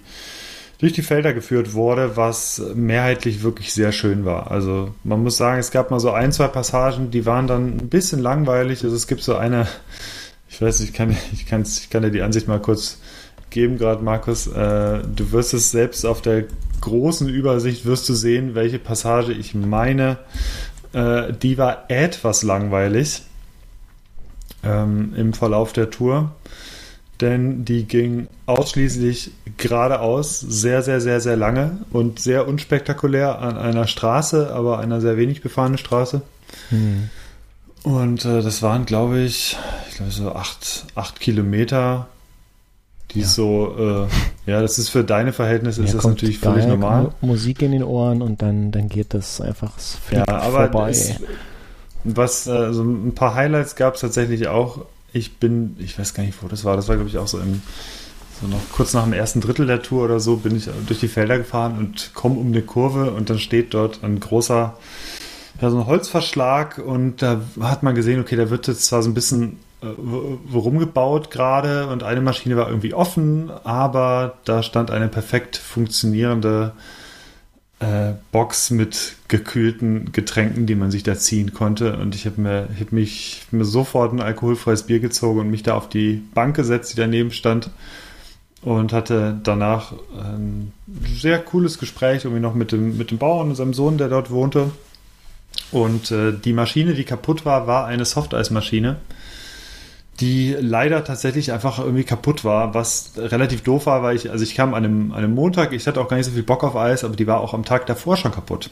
S2: durch die Felder geführt wurde, was mehrheitlich wirklich sehr schön war. Also man muss sagen, es gab mal so ein, zwei Passagen, die waren dann ein bisschen langweilig. Also es gibt so eine, ich weiß nicht, ich kann, ich kann, ich kann dir die Ansicht mal kurz geben, gerade Markus. Äh, du wirst es selbst auf der großen Übersicht wirst du sehen, welche Passage ich meine. Äh, die war etwas langweilig ähm, im Verlauf der Tour denn die ging ausschließlich geradeaus, sehr, sehr, sehr, sehr lange und sehr unspektakulär an einer Straße, aber einer sehr wenig befahrenen Straße. Mhm. Und äh, das waren, glaube ich, ich glaube so acht, acht Kilometer, die ja. so, äh, ja, das ist für deine Verhältnisse ja, ist das natürlich völlig normal.
S1: Musik in den Ohren und dann, dann geht das einfach
S2: ja, aber vorbei. Es, was, äh, so ein paar Highlights gab es tatsächlich auch ich bin, ich weiß gar nicht, wo das war. Das war, glaube ich, auch so im, so noch kurz nach dem ersten Drittel der Tour oder so, bin ich durch die Felder gefahren und komme um eine Kurve und dann steht dort ein großer, ja, so ein Holzverschlag und da hat man gesehen, okay, da wird jetzt zwar so ein bisschen äh, rumgebaut gerade und eine Maschine war irgendwie offen, aber da stand eine perfekt funktionierende äh, Box mit gekühlten Getränken, die man sich da ziehen konnte. Und ich habe mir, hab mich mir sofort ein alkoholfreies Bier gezogen und mich da auf die Bank gesetzt, die daneben stand. Und hatte danach ein sehr cooles Gespräch irgendwie noch mit dem, mit dem Bauern und seinem Sohn, der dort wohnte. Und äh, die Maschine, die kaputt war, war eine Softeismaschine die leider tatsächlich einfach irgendwie kaputt war, was relativ doof war, weil ich, also ich kam an einem, an einem Montag, ich hatte auch gar nicht so viel Bock auf Eis, aber die war auch am Tag davor schon kaputt.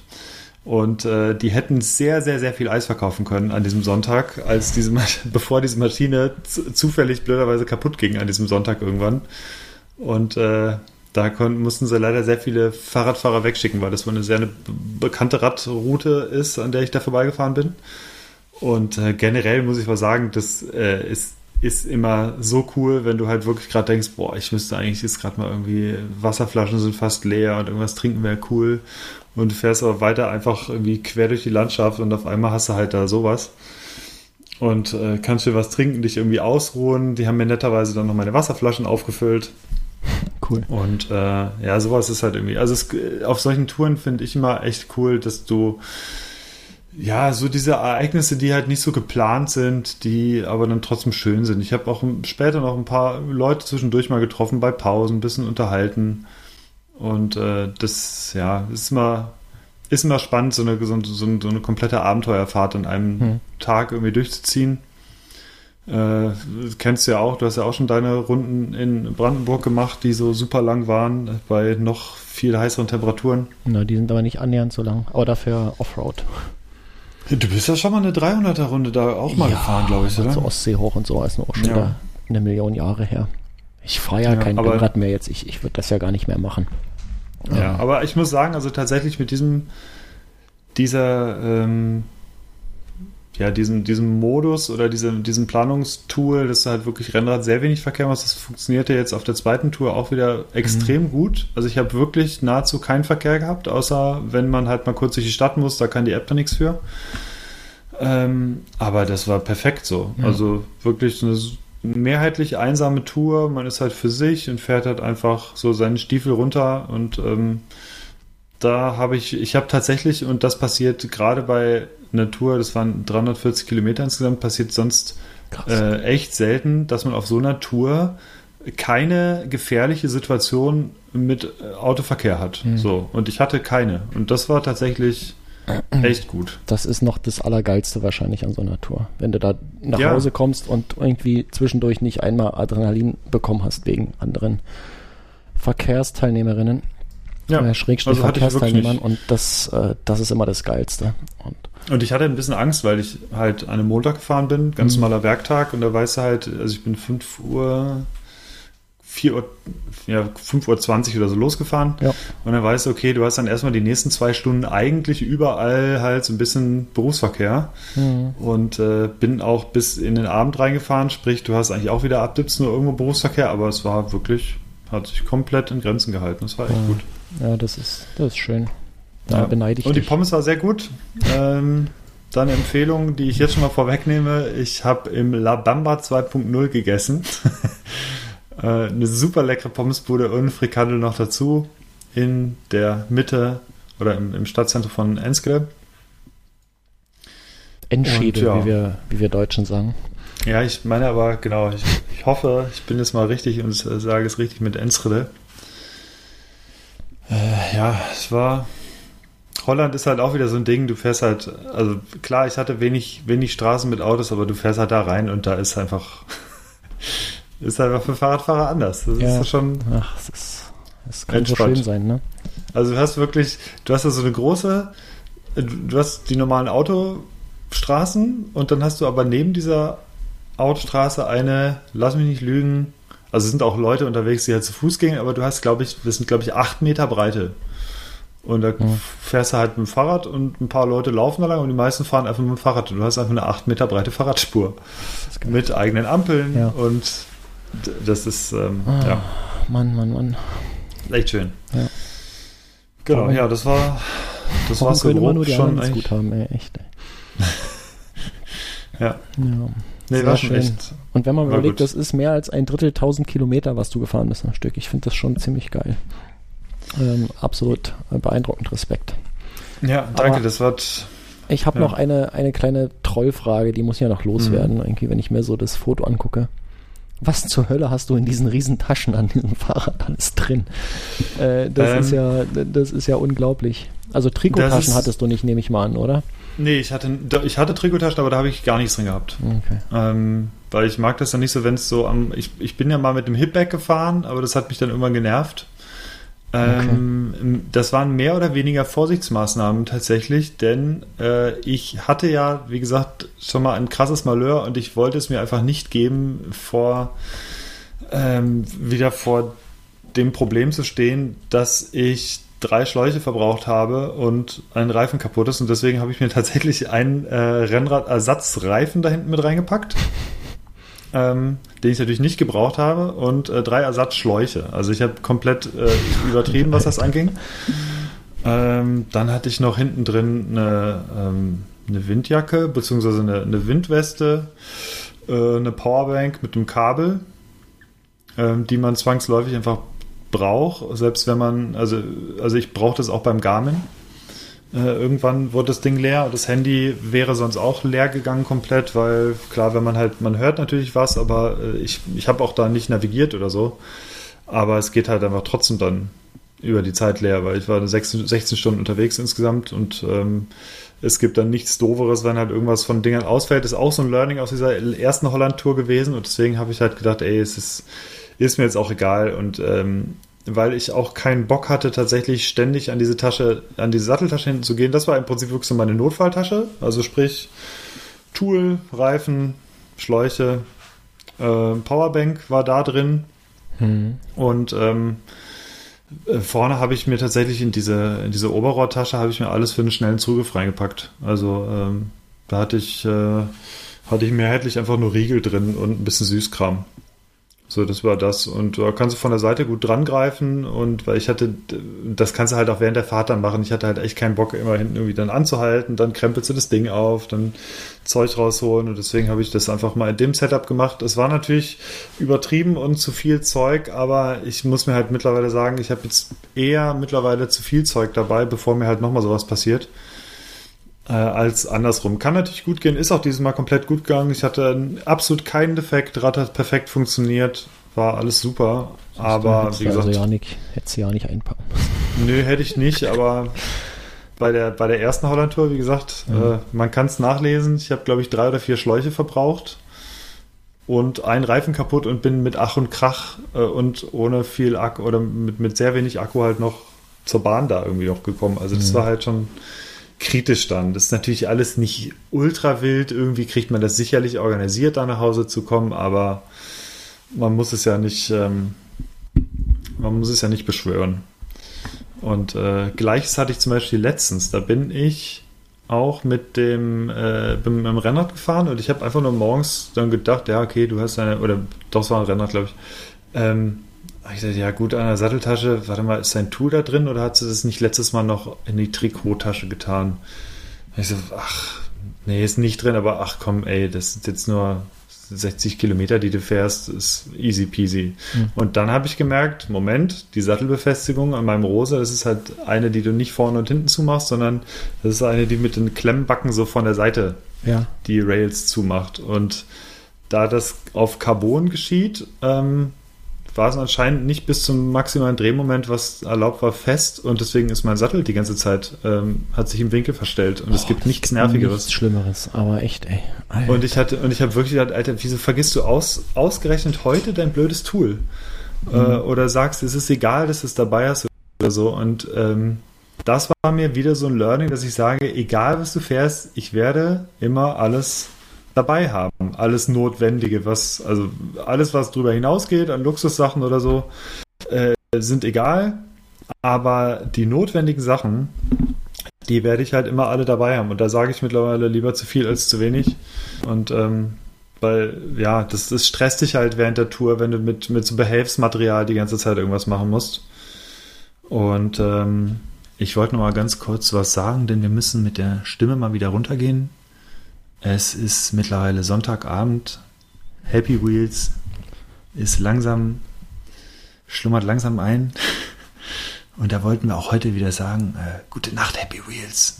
S2: Und äh, die hätten sehr, sehr, sehr viel Eis verkaufen können an diesem Sonntag, als diese bevor diese Maschine zufällig blöderweise kaputt ging an diesem Sonntag irgendwann. Und äh, da konnten, mussten sie leider sehr viele Fahrradfahrer wegschicken, weil das eine sehr eine bekannte Radroute ist, an der ich da vorbeigefahren bin. Und äh, generell muss ich mal sagen, das äh, ist, ist immer so cool, wenn du halt wirklich gerade denkst, boah, ich müsste eigentlich jetzt gerade mal irgendwie, Wasserflaschen sind fast leer und irgendwas trinken wäre cool. Und du fährst aber weiter einfach irgendwie quer durch die Landschaft und auf einmal hast du halt da sowas. Und äh, kannst dir was trinken, dich irgendwie ausruhen. Die haben mir netterweise dann noch meine Wasserflaschen aufgefüllt. Cool. Und äh, ja, sowas ist halt irgendwie. Also es, auf solchen Touren finde ich immer echt cool, dass du ja, so diese Ereignisse, die halt nicht so geplant sind, die aber dann trotzdem schön sind. Ich habe auch später noch ein paar Leute zwischendurch mal getroffen bei Pausen, ein bisschen unterhalten. Und äh, das, ja, ist immer, ist immer spannend, so eine, so, so, eine komplette Abenteuerfahrt an einem hm. Tag irgendwie durchzuziehen. Äh, kennst du ja auch, du hast ja auch schon deine Runden in Brandenburg gemacht, die so super lang waren, bei noch viel heißeren Temperaturen.
S1: Na, die sind aber nicht annähernd so lang, aber dafür Offroad.
S2: Du bist ja schon mal eine 300er-Runde da auch mal ja, gefahren, glaube ich, oder?
S1: Zur Ostsee hoch und so ist noch schon ja. eine Million Jahre her. Ich fahre ja, ja kein Rennrad mehr jetzt. Ich, ich würde das ja gar nicht mehr machen.
S2: Ja, aber ich muss sagen, also tatsächlich mit diesem, dieser, ähm, ja, diesem, diesem Modus oder diesem, diesem Planungstool, das halt wirklich Rennrad sehr wenig Verkehr macht, das funktionierte jetzt auf der zweiten Tour auch wieder extrem mhm. gut. Also ich habe wirklich nahezu keinen Verkehr gehabt, außer wenn man halt mal kurz durch die Stadt muss, da kann die App da nichts für. Ähm, aber das war perfekt so. Mhm. Also wirklich eine mehrheitlich einsame Tour. Man ist halt für sich und fährt halt einfach so seinen Stiefel runter und ähm, da habe ich, ich habe tatsächlich, und das passiert gerade bei einer Tour, das waren 340 Kilometer insgesamt, passiert sonst äh, echt selten, dass man auf so einer Tour keine gefährliche Situation mit äh, Autoverkehr hat. Mhm. So. Und ich hatte keine. Und das war tatsächlich echt gut.
S1: Das ist noch das Allergeilste wahrscheinlich an so einer Tour. Wenn du da nach ja. Hause kommst und irgendwie zwischendurch nicht einmal Adrenalin bekommen hast wegen anderen Verkehrsteilnehmerinnen ja, äh, Schrägstrich also Verkehrsteilnehmern und das, äh, das ist immer das Geilste.
S2: Und, und ich hatte ein bisschen Angst, weil ich halt an einem Montag gefahren bin, ganz mhm. normaler Werktag und da weißt du halt, also ich bin 5 Uhr 4 Uhr, ja, 5.20 Uhr oder so losgefahren.
S1: Ja.
S2: Und dann weißt du, okay, du hast dann erstmal die nächsten zwei Stunden eigentlich überall halt so ein bisschen Berufsverkehr.
S1: Mhm.
S2: Und äh, bin auch bis in den Abend reingefahren, sprich, du hast eigentlich auch wieder ab 17 Uhr irgendwo Berufsverkehr, aber es war wirklich, hat sich komplett in Grenzen gehalten. Das war echt
S1: Ja.
S2: gut.
S1: Ja, das ist, das ist schön. Da
S2: Ja.
S1: beneide ich
S2: Und die
S1: dich.
S2: Pommes war sehr gut. Ähm, dann Empfehlung, die ich jetzt schon mal vorwegnehme. Ich habe im La Bamba 2.0 gegessen. äh, eine super leckere Pommesbude und Frikandel noch dazu in der Mitte oder im, im Stadtzentrum von Enschede.
S1: Endschede,
S2: Und ja.
S1: wie, wir, wie wir Deutschen sagen.
S2: Ja, ich meine aber, genau, ich, ich hoffe, ich bin jetzt mal richtig und sage es richtig mit Enschede. Äh, ja, es war. Holland ist halt auch wieder so ein Ding, du fährst halt, also klar, ich hatte wenig, wenig Straßen mit Autos, aber du fährst halt da rein und da ist einfach, ist einfach für Fahrradfahrer anders. Das
S1: Ja.
S2: ist schon,
S1: Ach, das, ist, das kann so schön sein, ne?
S2: also du hast wirklich, du hast da so eine große, du, du hast die normalen Autostraßen und dann hast du aber neben dieser Autostraße eine, lass mich nicht lügen, also es sind auch Leute unterwegs, die halt zu Fuß gehen, aber du hast, glaube ich, das sind, glaube ich, acht Meter Breite. Und da
S1: Ja.
S2: fährst du halt mit dem Fahrrad und ein paar Leute laufen da lang und die meisten fahren einfach mit dem Fahrrad. Und du hast einfach eine acht Meter breite Fahrradspur mit eigenen Ampeln
S1: Ja.
S2: und das ist, ähm,
S1: Ah.
S2: ja,
S1: Mann, Mann, Mann.
S2: echt schön.
S1: Ja.
S2: Genau,
S1: Warum-
S2: ja, das war, das war so grob
S1: nur die
S2: schon eigentlich.
S1: gut haben, ey, echt. Ey.
S2: Ja,
S1: Ja.
S2: Nee,
S1: Sehr
S2: war
S1: schön.
S2: echt.
S1: Und wenn man
S2: War
S1: überlegt,
S2: gut.
S1: das ist mehr als ein Drittel tausend Kilometer, was du gefahren bist am Stück. Ich finde das schon ziemlich geil. Ähm, absolut beeindruckend Respekt.
S2: Ja, danke,
S1: Aber-
S2: das war,
S1: Ich habe
S2: Ja.
S1: noch eine, eine kleine Trollfrage, die muss ja noch loswerden,
S2: Mhm.
S1: irgendwie, wenn ich mir so das Foto angucke. Was zur Hölle hast du in diesen riesen Taschen an diesem Fahrrad alles drin? Äh, das,
S2: Ähm,
S1: ist ja, das ist ja unglaublich. Also
S2: ist-
S1: hattest du nicht, nehme ich mal an, oder?
S2: Nee, ich hatte, ich hatte Trikottaschen, aber da habe ich gar nichts drin gehabt.
S1: Okay.
S2: Ähm, weil ich mag das dann nicht so, wenn es so am. Ich, ich bin ja mal mit dem Hipback gefahren, aber das hat mich dann irgendwann genervt. Ähm, Das waren mehr oder weniger Vorsichtsmaßnahmen tatsächlich, denn äh, ich hatte ja, wie gesagt, schon mal ein krasses Malheur und ich wollte es mir einfach nicht geben, vor ähm, wieder vor dem Problem zu stehen, dass ich drei Schläuche verbraucht habe und ein Reifen kaputt ist und deswegen habe ich mir tatsächlich einen äh, Rennradersatzreifen da hinten mit reingepackt, ähm, den ich natürlich nicht gebraucht habe und äh, drei Ersatzschläuche. Also ich habe komplett äh, übertrieben, was das anging. Ähm, dann hatte ich noch hinten drin eine, ähm, eine Windjacke beziehungsweise eine, eine Windweste, äh, eine Powerbank mit einem Kabel, ähm, die man zwangsläufig einfach braucht, selbst wenn man, also, also ich brauche das auch beim Garmin. Äh, irgendwann wurde das Ding leer das Handy wäre sonst auch leer gegangen komplett, weil klar, wenn man halt, man hört natürlich was, aber äh, ich, ich habe auch da nicht navigiert oder so. Aber es geht halt einfach trotzdem dann über die Zeit leer, weil ich war 16, 16 Stunden unterwegs insgesamt und ähm, es gibt dann nichts Doveres, wenn halt irgendwas von Dingern ausfällt. Ist auch so ein Learning aus dieser ersten Holland-Tour gewesen und deswegen habe ich halt gedacht, ey, es ist, ist mir jetzt auch egal und ähm, weil ich auch keinen Bock hatte, tatsächlich ständig an diese Tasche, an diese Satteltasche hinten zu gehen. Das war im Prinzip wirklich so meine Notfalltasche. Also sprich Tool, Reifen, Schläuche, äh, Powerbank war da drin.
S1: Hm.
S2: Und ähm, äh, vorne habe ich mir tatsächlich in diese, in diese Oberrohrtasche habe ich mir alles für einen schnellen Zugriff reingepackt. Also ähm, da hatte ich, äh, hatte ich mehrheitlich einfach nur Riegel drin und ein bisschen Süßkram. So, das war das. Und da kannst du von der Seite gut dran greifen und weil ich hatte, das kannst du halt auch während der Fahrt dann machen. Ich hatte halt echt keinen Bock, immer hinten irgendwie dann anzuhalten, dann krempelst du das Ding auf, dann Zeug rausholen und deswegen habe ich das einfach mal in dem Setup gemacht. Es war natürlich übertrieben und zu viel Zeug, aber ich muss mir halt mittlerweile sagen, ich habe jetzt eher mittlerweile zu viel Zeug dabei, bevor mir halt nochmal sowas passiert äh, als andersrum. Kann natürlich gut gehen, ist auch dieses Mal komplett gut gegangen. Ich hatte absolut keinen Defekt, Rad hat perfekt funktioniert, war alles super. Aber
S1: Hättest
S2: wie
S1: du
S2: gesagt,
S1: Also ja nicht, hättest du ja nicht einpacken müssen.
S2: nö, hätte ich nicht, aber bei der, bei der ersten Holland-Tour, wie gesagt,
S1: Ja.
S2: äh, man kann es nachlesen. Ich habe, glaube ich, drei oder vier Schläuche verbraucht und einen Reifen kaputt und bin mit Ach und Krach äh, und ohne viel Akku oder mit, mit sehr wenig Akku halt noch zur Bahn da irgendwie noch gekommen. Also das
S1: Mhm.
S2: war halt schon kritisch dann. Das ist natürlich alles nicht ultra wild. Irgendwie kriegt man das sicherlich organisiert, da nach Hause zu kommen, aber man muss es ja nicht, ähm, man muss es ja nicht beschwören. Und äh, gleiches hatte ich zum Beispiel letztens. Da bin ich auch mit dem äh, bin mit dem Rennrad gefahren und ich habe einfach nur morgens dann gedacht, ja, okay, du hast eine, oder doch, es war ein Rennrad, glaube ich. Ähm, ich dachte, ja gut, an der Satteltasche, warte mal, ist dein Tool da drin oder hast du das nicht letztes Mal noch in die Trikottasche getan? Und ich so, ach, nee, ist nicht drin, aber ach komm, ey, das sind jetzt nur 60 Kilometer, die du fährst, ist easy peasy. Mhm. Und dann habe ich gemerkt, Moment, die Sattelbefestigung an meinem Rosa, das ist halt eine, die du nicht vorne und hinten zumachst, sondern das ist eine, die mit den Klemmbacken so von der Seite
S1: ja.
S2: die Rails zumacht. Und da das auf Carbon geschieht, ähm, war es anscheinend nicht bis zum maximalen Drehmoment, was erlaubt war, fest und deswegen ist mein Sattel die ganze Zeit, ähm, hat sich im Winkel verstellt und oh, es gibt nichts Nervigeres. Nichts
S1: Schlimmeres, aber echt, ey.
S2: Alter. Und ich hatte, und ich habe wirklich gedacht, Alter, wieso vergisst du aus, ausgerechnet heute dein blödes Tool? Mhm. Äh, oder sagst, es ist egal, dass du es dabei hast oder so und ähm, das war mir wieder so ein Learning, dass ich sage, egal was du fährst, ich werde immer alles dabei haben. Alles Notwendige, was, also alles, was darüber hinausgeht an Luxussachen oder so, äh, sind egal. Aber die notwendigen Sachen, die werde ich halt immer alle dabei haben. Und da sage ich mittlerweile lieber zu viel als zu wenig. Und ähm, weil, ja, das, das stresst dich halt während der Tour, wenn du mit, mit so Behelfsmaterial die ganze Zeit irgendwas machen musst. Und ähm, ich wollte noch mal ganz kurz was sagen, denn wir müssen mit der Stimme mal wieder runtergehen. Es ist mittlerweile Sonntagabend. Happy Wheels ist langsam, schlummert langsam ein. Und da wollten wir auch heute wieder sagen, äh, gute Nacht, Happy Wheels.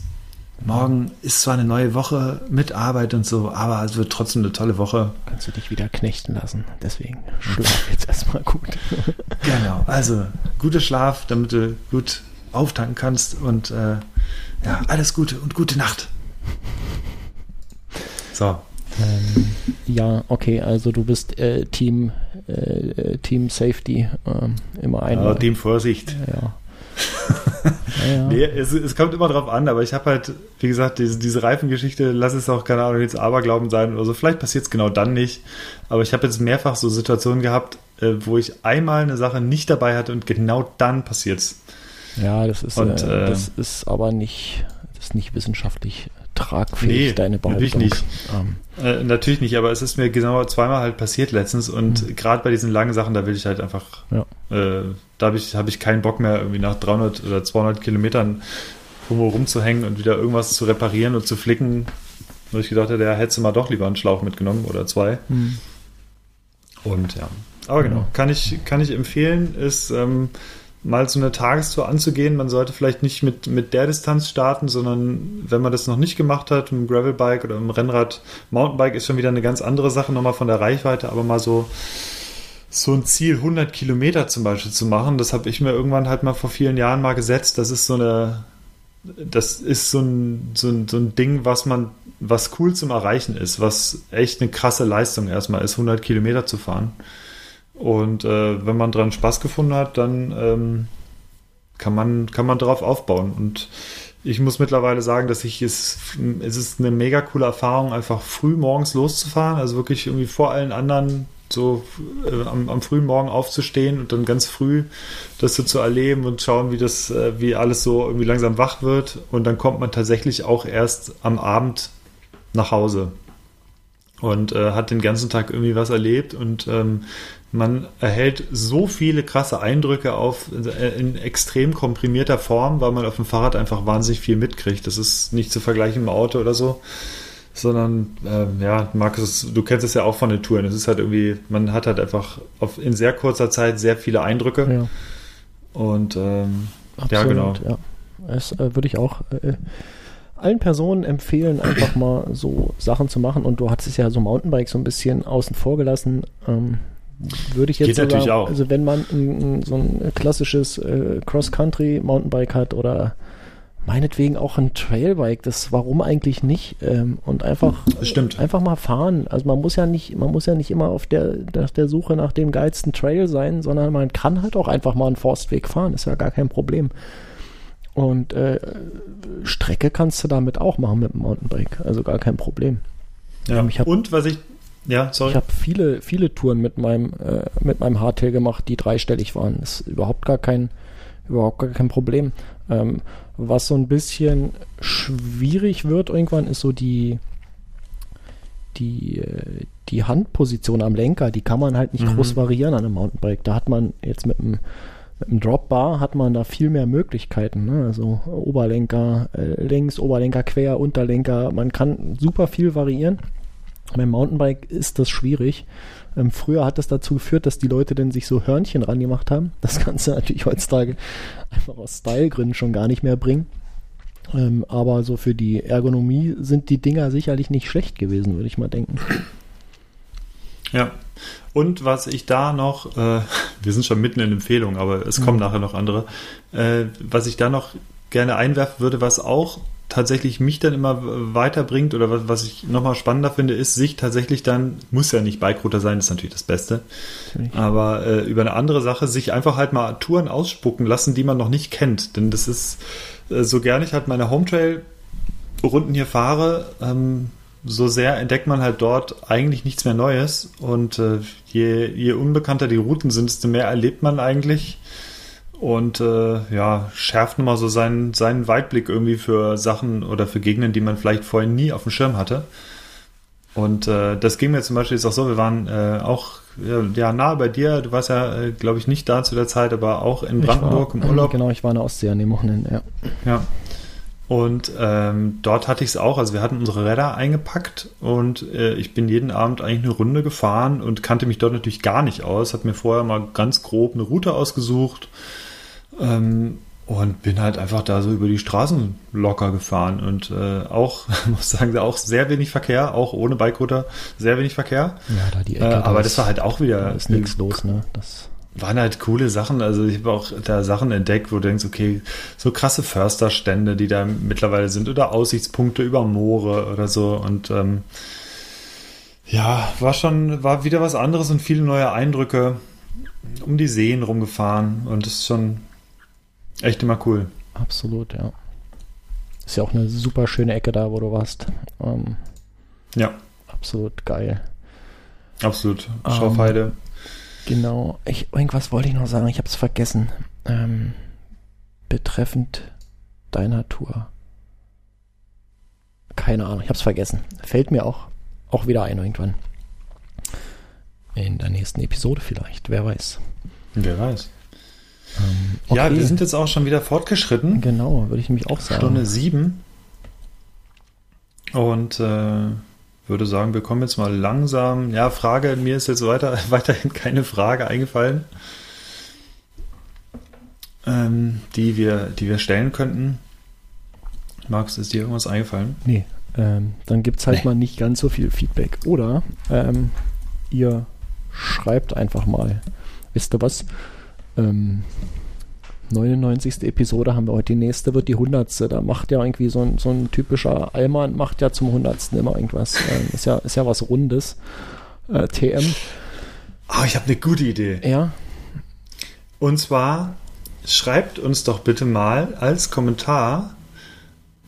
S2: Morgen ist zwar eine neue Woche mit Arbeit und so, aber es wird trotzdem eine tolle Woche.
S1: Kannst du dich wieder knechten lassen. Deswegen schlaf jetzt erstmal gut.
S2: genau, also guter Schlaf, damit du gut auftanken kannst und äh, ja, alles Gute und gute Nacht.
S1: So. Ähm, ja, okay, also du bist äh, Team, äh, Team Safety, äh, immer ein. Ja,
S2: Team Vorsicht.
S1: Ja.
S2: ja. Nee, es, es, kommt immer drauf an, aber ich habe halt, wie gesagt, diese, diese Reifengeschichte, lass es auch, keine Ahnung, jetzt Aberglauben sein oder so. Vielleicht passiert es genau dann nicht. Aber ich habe jetzt mehrfach so Situationen gehabt, äh, wo ich einmal eine Sache nicht dabei hatte und genau dann passiert es.
S1: Ja, das ist, und, äh, das ist aber nicht, das ist nicht wissenschaftlich tragfähig, nee,
S2: deine Behauptung. Natürlich nicht. Ähm. Äh, natürlich nicht, aber es ist mir genau zweimal halt passiert letztens und mhm. gerade bei diesen langen Sachen, da will ich halt einfach, ja. äh, da habe ich, hab ich keinen Bock mehr, irgendwie nach 300 oder 200 Kilometern irgendwo rumzuhängen und wieder irgendwas zu reparieren und zu flicken. Wo ich gedacht hätte, ja, hättest du mal doch lieber einen Schlauch mitgenommen oder zwei. Mhm. Und ja, aber genau, kann ich, kann ich empfehlen, ist ähm, mal so eine Tagestour anzugehen. Man sollte vielleicht nicht mit, mit der Distanz starten, sondern wenn man das noch nicht gemacht hat, mit dem Gravelbike oder mit Rennrad, Mountainbike ist schon wieder eine ganz andere Sache, nochmal von der Reichweite, aber mal so, so ein Ziel 100 Kilometer zum Beispiel zu machen, das habe ich mir irgendwann halt mal vor vielen Jahren mal gesetzt. Das ist so eine, das ist so ein, so ein, so ein Ding, was man, was cool zum Erreichen ist, was echt eine krasse Leistung erstmal ist, 100 Kilometer zu fahren. Und äh, wenn man dran Spaß gefunden hat, dann ähm, kann man, kann man darauf aufbauen. Und ich muss mittlerweile sagen, dass ich es, es ist eine mega coole Erfahrung, einfach früh morgens loszufahren, also wirklich irgendwie vor allen anderen so äh, am, am, frühen Morgen aufzustehen und dann ganz früh das so zu erleben und schauen, wie das, äh, wie alles so irgendwie langsam wach wird. Und dann kommt man tatsächlich auch erst am Abend nach Hause und äh, hat den ganzen Tag irgendwie was erlebt und ähm, man erhält so viele krasse Eindrücke auf äh, in extrem komprimierter Form, weil man auf dem Fahrrad einfach wahnsinnig viel mitkriegt. Das ist nicht zu vergleichen im Auto oder so, sondern äh, ja, Markus, du kennst es ja auch von den Touren. Es ist halt irgendwie, man hat halt einfach auf, in sehr kurzer Zeit sehr viele Eindrücke. Ja. Und ähm, Absolut, ja, genau.
S1: Ja. Das äh, würde ich auch äh, allen Personen empfehlen, einfach mal so Sachen zu machen. Und du hattest ja so Mountainbike so ein bisschen außen vor gelassen. Ähm, würde ich jetzt
S2: Geht sogar, natürlich auch.
S1: also wenn man ein, so ein klassisches äh, Cross-Country Mountainbike hat oder meinetwegen auch ein Trailbike, das warum eigentlich nicht ähm, und einfach
S2: Stimmt.
S1: einfach mal fahren. Also man muss ja nicht man muss ja nicht immer auf der nach der Suche nach dem geilsten Trail sein, sondern man kann halt auch einfach mal einen Forstweg fahren, ist ja gar kein Problem. Und äh, Strecke kannst du damit auch machen mit dem Mountainbike, also gar kein Problem.
S2: Ja. Und was ich Ja, sorry.
S1: Ich habe viele, viele Touren mit meinem, äh, mit meinem Hardtail gemacht, die dreistellig waren. Das ist überhaupt gar kein, überhaupt gar kein Problem. Ähm, was so ein bisschen schwierig wird irgendwann, ist so die, die, äh, die Handposition am Lenker. Die kann man halt nicht
S2: Mhm.
S1: groß variieren an einem Mountainbike. Da hat man jetzt mit einem, mit einem Dropbar hat man da viel mehr Möglichkeiten. Ne? Also Oberlenker äh, längs, Oberlenker quer, Unterlenker. Man kann super viel variieren. Beim Mountainbike ist das schwierig. Ähm, früher hat das dazu geführt, dass die Leute dann sich so Hörnchen ran gemacht haben. Das kannst du natürlich heutzutage einfach aus Stylegründen schon gar nicht mehr bringen. Ähm, aber so für die Ergonomie sind die Dinger sicherlich nicht schlecht gewesen, würde ich mal denken.
S2: Ja. Und was ich da noch, äh, wir sind schon mitten in Empfehlungen, aber es kommen nachher noch andere, äh, was ich da noch gerne einwerfen würde, was auch tatsächlich mich dann immer weiterbringt oder was, was ich nochmal spannender finde, ist, sich tatsächlich dann, muss ja nicht Bikerouter sein, ist natürlich das Beste,
S1: Natürlich.
S2: aber äh, über eine andere Sache, sich einfach halt mal Touren ausspucken lassen, die man noch nicht kennt. Denn das ist, äh, so gerne ich halt meine Hometrail-Runden hier fahre, ähm, so sehr entdeckt man halt dort eigentlich nichts mehr Neues. Und äh, je, je unbekannter die Routen sind, desto mehr erlebt man eigentlich. Und äh, ja, schärft nochmal so seinen, seinen Weitblick irgendwie für Sachen oder für Gegenden, die man vielleicht vorher nie auf dem Schirm hatte. Und äh, das ging mir zum Beispiel jetzt auch so, wir waren äh, auch ja, ja nahe bei dir, du warst ja, äh, glaube ich, nicht da zu der Zeit, aber auch in Brandenburg
S1: war,
S2: im Urlaub.
S1: Genau, ich war in der Ostsee an dem Wochenende, ja.
S2: Ja. Und ähm, dort hatte ich es auch, also wir hatten unsere Räder eingepackt und äh, ich bin jeden Abend eigentlich eine Runde gefahren und kannte mich dort natürlich gar nicht aus, habe mir vorher mal ganz grob eine Route ausgesucht ähm, und bin halt einfach da so über die Straßen locker gefahren und äh, auch, muss sagen, auch sehr wenig Verkehr, auch ohne Bikerouter, sehr wenig Verkehr.
S1: Ja, da die
S2: Äh,
S1: Ecke. da
S2: aber
S1: ist-
S2: das war halt auch wieder
S1: Da ist nichts los, ne? Das,
S2: waren halt coole Sachen. Also ich habe auch da Sachen entdeckt, wo du denkst, okay, so krasse Försterstände, die da mittlerweile sind, oder Aussichtspunkte über Moore oder so. Und ähm, ja, war schon, war wieder was anderes und viele neue Eindrücke um die Seen rumgefahren. Und das ist schon echt immer cool.
S1: absolut, ja. Ist ja auch eine super schöne Ecke da, wo du warst. Ähm,
S2: Ja,
S1: absolut geil.
S2: absolut.
S1: Ähm,
S2: Schorfheide.
S1: Genau. Ich, irgendwas wollte ich noch sagen, ich habe es vergessen. Ähm, betreffend deiner Tour. Keine Ahnung, ich habe es vergessen. Fällt mir auch, auch wieder ein irgendwann. In der nächsten Episode vielleicht, wer weiß.
S2: Wer weiß.
S1: Ähm,
S2: Ja,
S1: okay.
S2: wir sind jetzt auch schon wieder fortgeschritten.
S1: Genau, würde ich nämlich auch sagen.
S2: Stunde sieben. Und äh, würde sagen, wir kommen jetzt mal langsam. Ja, Frage, mir ist jetzt weiter, weiterhin keine Frage eingefallen, ähm, die, wir, die wir stellen könnten. Max, ist dir irgendwas eingefallen?
S1: Nee, ähm, dann gibt es halt
S2: Nee.
S1: mal nicht ganz so viel Feedback. Oder ähm, ihr schreibt einfach mal. Wisst ihr was? Ähm, 99. Episode haben wir heute. Die nächste wird die 100. Da macht ja irgendwie so ein, so ein typischer Allmann, macht ja zum 100. immer irgendwas. Ähm, ist, ja, ist ja was Rundes. Äh, TM.
S2: Ah, ich habe eine gute Idee.
S1: Ja,
S2: Und zwar schreibt uns doch bitte mal als Kommentar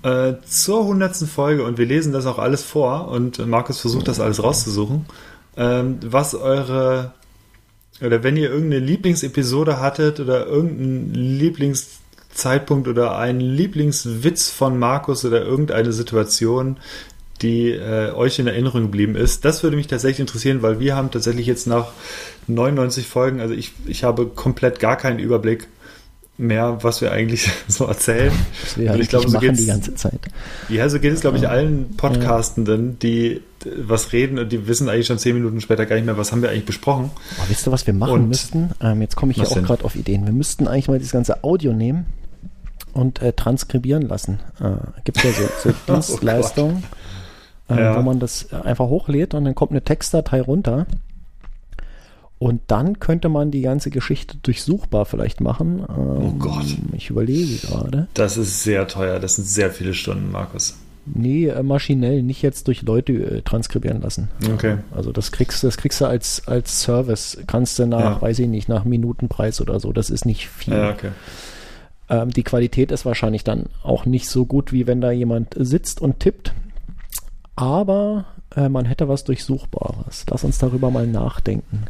S2: äh, zur hundertsten Folge und wir lesen das auch alles vor und äh, Markus versucht das alles rauszusuchen, ähm, was eure oder wenn ihr irgendeine Lieblingsepisode hattet oder irgendeinen Lieblingszeitpunkt oder einen Lieblingswitz von Markus oder irgendeine Situation, die äh, euch in Erinnerung geblieben ist. Das würde mich tatsächlich interessieren, weil wir haben tatsächlich jetzt nach 99 Folgen, also ich, ich habe komplett gar keinen Überblick mehr, was wir eigentlich so erzählen.
S1: das wir
S2: Und
S1: halt
S2: ich glaube, so geht's-
S1: die ganze Zeit.
S2: Ja, so geht es, glaube ich, allen Podcastenden, die äh, was reden und die wissen eigentlich schon zehn Minuten später gar nicht mehr, was haben wir eigentlich besprochen.
S1: Aber wisst ihr, was wir machen
S2: Und-
S1: müssten? Ähm, jetzt komme ich ja
S2: Was
S1: auch gerade auf Ideen. Wir müssten eigentlich mal das ganze Audio nehmen und äh, transkribieren lassen. Äh, Gibt ja so, so
S2: Oh
S1: Dienstleistungen, äh,
S2: Ja.
S1: wo man das einfach hochlädt und dann kommt eine Textdatei runter. Und dann könnte man die ganze Geschichte durchsuchbar vielleicht machen. Ähm,
S2: Oh Gott.
S1: Ich überlege gerade.
S2: Das ist sehr teuer, das sind sehr viele Stunden, Markus.
S1: Nee, äh, maschinell, nicht jetzt durch Leute äh, transkribieren lassen.
S2: Okay.
S1: Also das kriegst, das kriegst du als, als Service. Kannst du nach,
S2: Ja.
S1: weiß ich nicht, nach Minutenpreis oder so. Das ist nicht viel.
S2: Ja, okay.
S1: Ähm, die Qualität ist wahrscheinlich dann auch nicht so gut, wie wenn da jemand sitzt und tippt. Aber äh, man hätte was Durchsuchbares. Lass uns darüber mal nachdenken.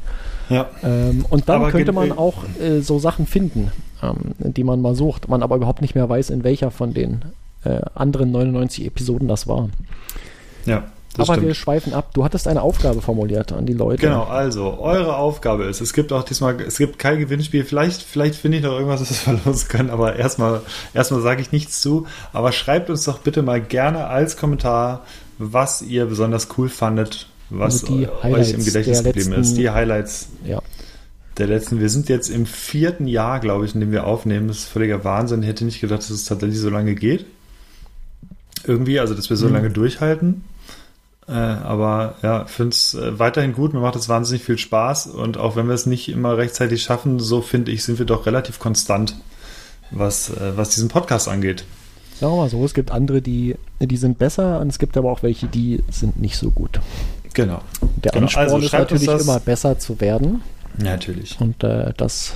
S2: Ja.
S1: Ähm, und dann
S2: Aber
S1: könnte man auch äh, so Sachen finden, ähm, die man mal sucht, man aber überhaupt nicht mehr weiß, in welcher von den äh, anderen 99 Episoden das war.
S2: Ja, das
S1: aber wir
S2: stimmt.
S1: schweifen ab. Du hattest eine Aufgabe formuliert an die Leute.
S2: Genau, also eure Aufgabe ist, es gibt auch diesmal, es gibt kein Gewinnspiel, vielleicht, vielleicht finde ich noch irgendwas, das wir verlosen können, aber erstmal, erstmal sage ich nichts zu, aber schreibt uns doch bitte mal gerne als Kommentar, was ihr besonders cool fandet, was
S1: Also die
S2: euch im Gedächtnis geblieben
S1: letzten-
S2: ist, die Highlights
S1: Ja.
S2: der letzten. Wir sind jetzt im vierten Jahr, glaube ich, in dem wir aufnehmen. Das ist völliger Wahnsinn. Ich hätte nicht gedacht, dass es tatsächlich so lange geht. Irgendwie, also dass wir so
S1: Mhm.
S2: lange durchhalten. Äh, aber ja, finde es äh, weiterhin gut. Mir macht es wahnsinnig viel Spaß. Und auch wenn wir es nicht immer rechtzeitig schaffen, so finde ich, sind wir doch relativ konstant, was, äh, was diesen Podcast angeht.
S1: Sagen wir mal so, es gibt andere, die, die sind besser und es gibt aber auch welche, die sind nicht so gut.
S2: Genau.
S1: Der
S2: Genau,
S1: Ansporn
S2: also
S1: ist natürlich
S2: das.
S1: immer besser zu werden
S2: natürlich.
S1: und äh, das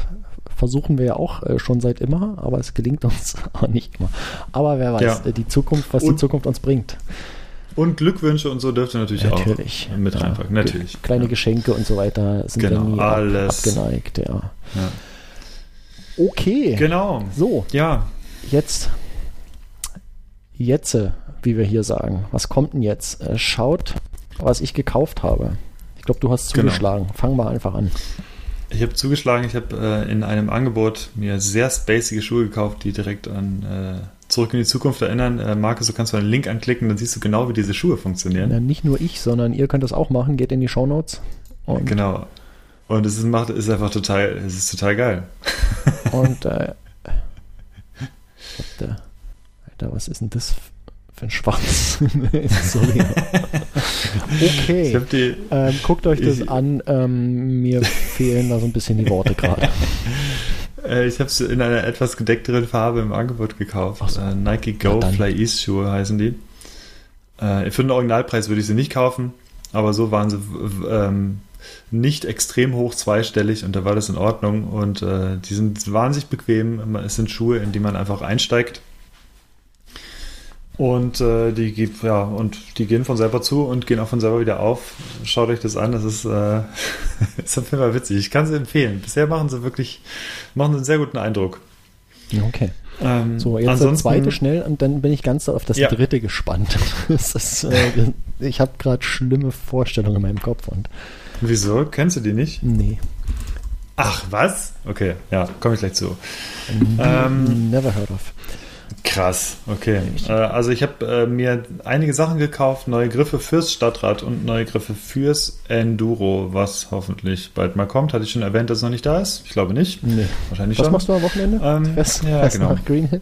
S1: versuchen wir ja auch äh, schon seit immer, aber es gelingt uns auch nicht immer. Aber wer weiß,
S2: Ja.
S1: äh, die Zukunft, was die
S2: Und-
S1: Zukunft uns bringt.
S2: Und Glückwünsche und so dürft ihr natürlich,
S1: Natürlich.
S2: auch mit
S1: Ja.
S2: reinpacken. Natürlich.
S1: Kleine
S2: ja.
S1: Geschenke und so weiter sind
S2: Genau,
S1: ja nie
S2: alles.
S1: abgeneigt. Ja.
S2: Ja.
S1: Okay.
S2: Genau.
S1: So,
S2: Ja,
S1: jetzt, jetzt, wie wir hier sagen. Was kommt denn jetzt? Äh, Schaut, was ich gekauft habe. Ich glaube, du hast
S2: Genau.
S1: zugeschlagen. Fang mal einfach an.
S2: Ich habe zugeschlagen, ich habe äh, in einem Angebot mir sehr spacige Schuhe gekauft, die direkt an äh, Zurück in die Zukunft erinnern. Äh, Markus, du kannst mal den Link anklicken, dann siehst du genau, wie diese Schuhe funktionieren.
S1: Ja, nicht nur ich, sondern ihr könnt das auch machen. Geht in die Shownotes.
S2: Genau. Und es ist, macht, ist einfach total, es ist total geil.
S1: und äh, Alter, Alter, was ist denn das für ein Schwanz? Sorry. Okay.
S2: die,
S1: Ähm, guckt euch das
S2: Ich-
S1: an. Ähm, mir fehlen da so ein bisschen die Worte gerade.
S2: äh, ich habe sie in einer etwas gedeckteren Farbe im Angebot gekauft.
S1: So.
S2: Äh, Nike Go
S1: dann.
S2: Fly East Schuhe heißen die. Äh, für den Originalpreis würde ich sie nicht kaufen, aber so waren sie ähm, nicht extrem hoch zweistellig und da war das in Ordnung und äh, die sind wahnsinnig bequem. Es sind Schuhe, in die man einfach einsteigt. Und äh, die ja, und die gehen von selber zu und gehen auch von selber wieder auf. Schaut euch das an, das ist, äh, ist auf jeden Fall witzig. Ich kann sie empfehlen. Bisher machen sie wirklich, machen sie einen sehr guten Eindruck.
S1: Okay.
S2: Ähm,
S1: So, jetzt der
S2: ansonsten-
S1: zweite schnell und dann bin ich ganz auf das
S2: Ja.
S1: dritte gespannt. Das ist, äh, ich habe gerade schlimme Vorstellungen in meinem Kopf und
S2: Wieso? Kennst du die nicht?
S1: nee.
S2: Ach, was? Okay, ja, komme ich gleich zu. Ähm,
S1: Never heard of.
S2: Krass, okay. Äh, also ich habe äh, mir einige Sachen gekauft, neue Griffe fürs Stadtrad und neue Griffe fürs Enduro, was hoffentlich bald mal kommt. Hatte ich schon erwähnt, dass es noch nicht da ist? Ich glaube nicht.
S1: Nee.
S2: Wahrscheinlich
S1: Was
S2: schon.
S1: machst du am Wochenende?
S2: Ähm,
S1: Fährst-
S2: ja,
S1: fährst
S2: genau.
S1: nach Green Hill?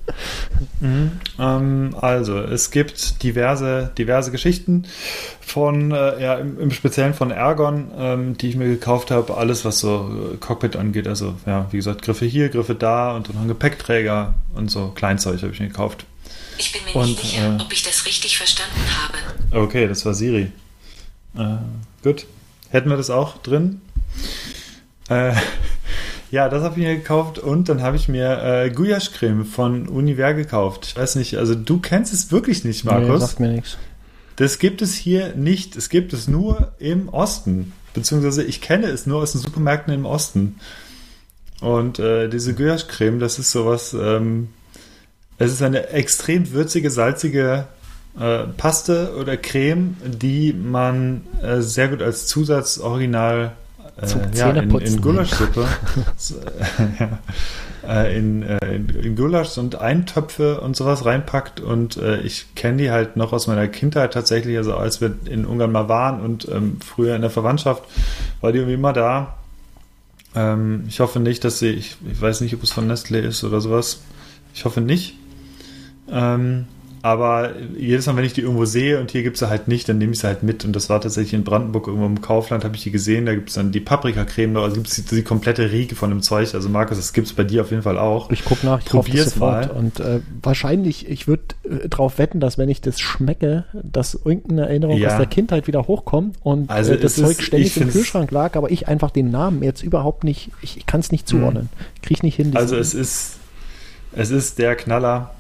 S2: Mhm. Ähm, also, es gibt diverse, diverse Geschichten von, äh, ja, im, im Speziellen von Ergon, ähm, die ich mir gekauft habe. Alles, was so äh, Cockpit angeht. Also, ja, wie gesagt, Griffe hier, Griffe da und dann noch ein Gepäckträger und so Kleinzeug habe ich mir gekauft.
S5: Ich bin mir
S2: Und,
S5: nicht sicher,
S2: äh,
S5: ob ich das richtig verstanden habe.
S2: Okay, das war Siri. Äh, gut. Hätten wir das auch drin? Äh, ja, das habe ich mir gekauft und dann habe ich mir äh, Gouache-Creme von Univer gekauft. Ich weiß nicht, also du kennst es wirklich nicht,
S1: Nee,
S2: Markus.
S1: sagt mir nichts.
S2: Das gibt es hier nicht. Es gibt es nur im Osten. Beziehungsweise ich kenne es nur aus den Supermärkten im Osten. Und äh, diese Gouache-Creme, das ist sowas, ähm, es ist eine extrem würzige, salzige äh, Paste oder Creme, die man äh, sehr gut als Zusatz original äh, ja, in, in Gulaschsuppe, so, ja, äh, in, äh, in, in Gulasch und Eintöpfe und sowas reinpackt. Und äh, ich kenne die halt noch aus meiner Kindheit tatsächlich, also als wir in Ungarn mal waren und ähm, früher in der Verwandtschaft, war die irgendwie immer da. Ähm, ich hoffe nicht, dass sie, ich, ich weiß nicht, ob es von Nestlé ist oder sowas. Ich hoffe nicht. Ähm, aber jedes Mal, wenn ich die irgendwo sehe und hier gibt es sie halt nicht, dann nehme ich sie halt mit. Und das war tatsächlich in Brandenburg irgendwo im Kaufland, habe ich die gesehen. Da gibt es dann die Paprikacreme noch, also gibt es die, die komplette Riege von dem Zeug. Also Markus, das gibt es bei dir auf jeden Fall auch.
S1: Ich gucke nach, ich
S2: Probier's
S1: sofort.
S2: mal.
S1: Und äh, wahrscheinlich, ich würde äh, darauf wetten, dass wenn ich das schmecke, dass irgendeine Erinnerung
S2: Ja.
S1: aus der Kindheit wieder hochkommt und
S2: Also
S1: äh, das
S2: es ist-
S1: Zeug ständig
S2: ich
S1: im Kühlschrank lag, aber ich einfach den Namen jetzt überhaupt nicht, ich, ich kann es nicht zuordnen. Kriege nicht hin.
S2: Also es ist, es ist der Knaller.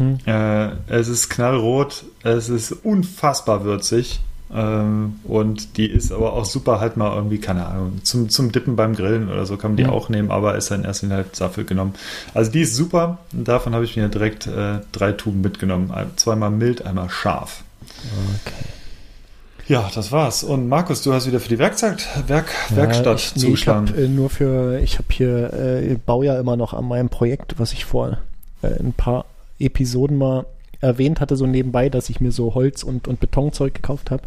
S1: Hm.
S2: Äh, es ist knallrot, es ist unfassbar würzig. Ähm, und die ist aber auch super halt mal irgendwie, keine Ahnung, zum, zum Dippen beim Grillen oder so kann man die
S1: Ja.
S2: auch nehmen, aber ist dann erst in halt dafür genommen. Also die ist super davon habe ich mir direkt äh, drei Tuben mitgenommen. Ein- Zweimal mild, einmal scharf.
S1: Okay.
S2: Ja, das war's. Und Markus, du hast wieder für die Werkzeug, Werk, Werkstatt
S1: ich, nee, ich
S2: zugeschlagen.
S1: habe äh, nur für, ich habe hier, äh, baue ja immer noch an meinem Projekt, was ich vor äh, ein paar Episoden mal erwähnt hatte, so nebenbei, dass ich mir so Holz und, und Betonzeug gekauft habe.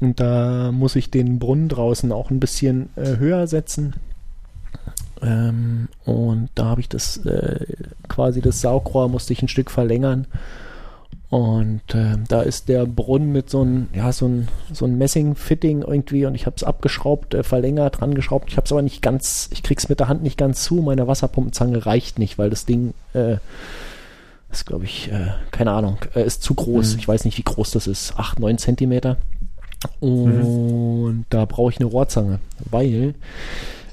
S1: Und da muss ich den Brunnen draußen auch ein bisschen äh, höher setzen. Ähm, und da habe ich das äh, quasi das Saugrohr musste ich ein Stück verlängern. Und ähm, da ist der Brunnen mit so einem, ja, so ein, so ein Messing-Fitting irgendwie und ich habe es abgeschraubt, äh, verlängert, dran geschraubt. Ich habe es aber nicht ganz, ich krieg's mit der Hand nicht ganz zu. Meine Wasserpumpenzange reicht nicht, weil das Ding äh, ist, glaube ich, äh, keine Ahnung, äh, ist zu groß.
S2: Mhm.
S1: Ich weiß nicht, wie groß das ist. 8, 9 Zentimeter. Und da brauche ich eine Rohrzange, weil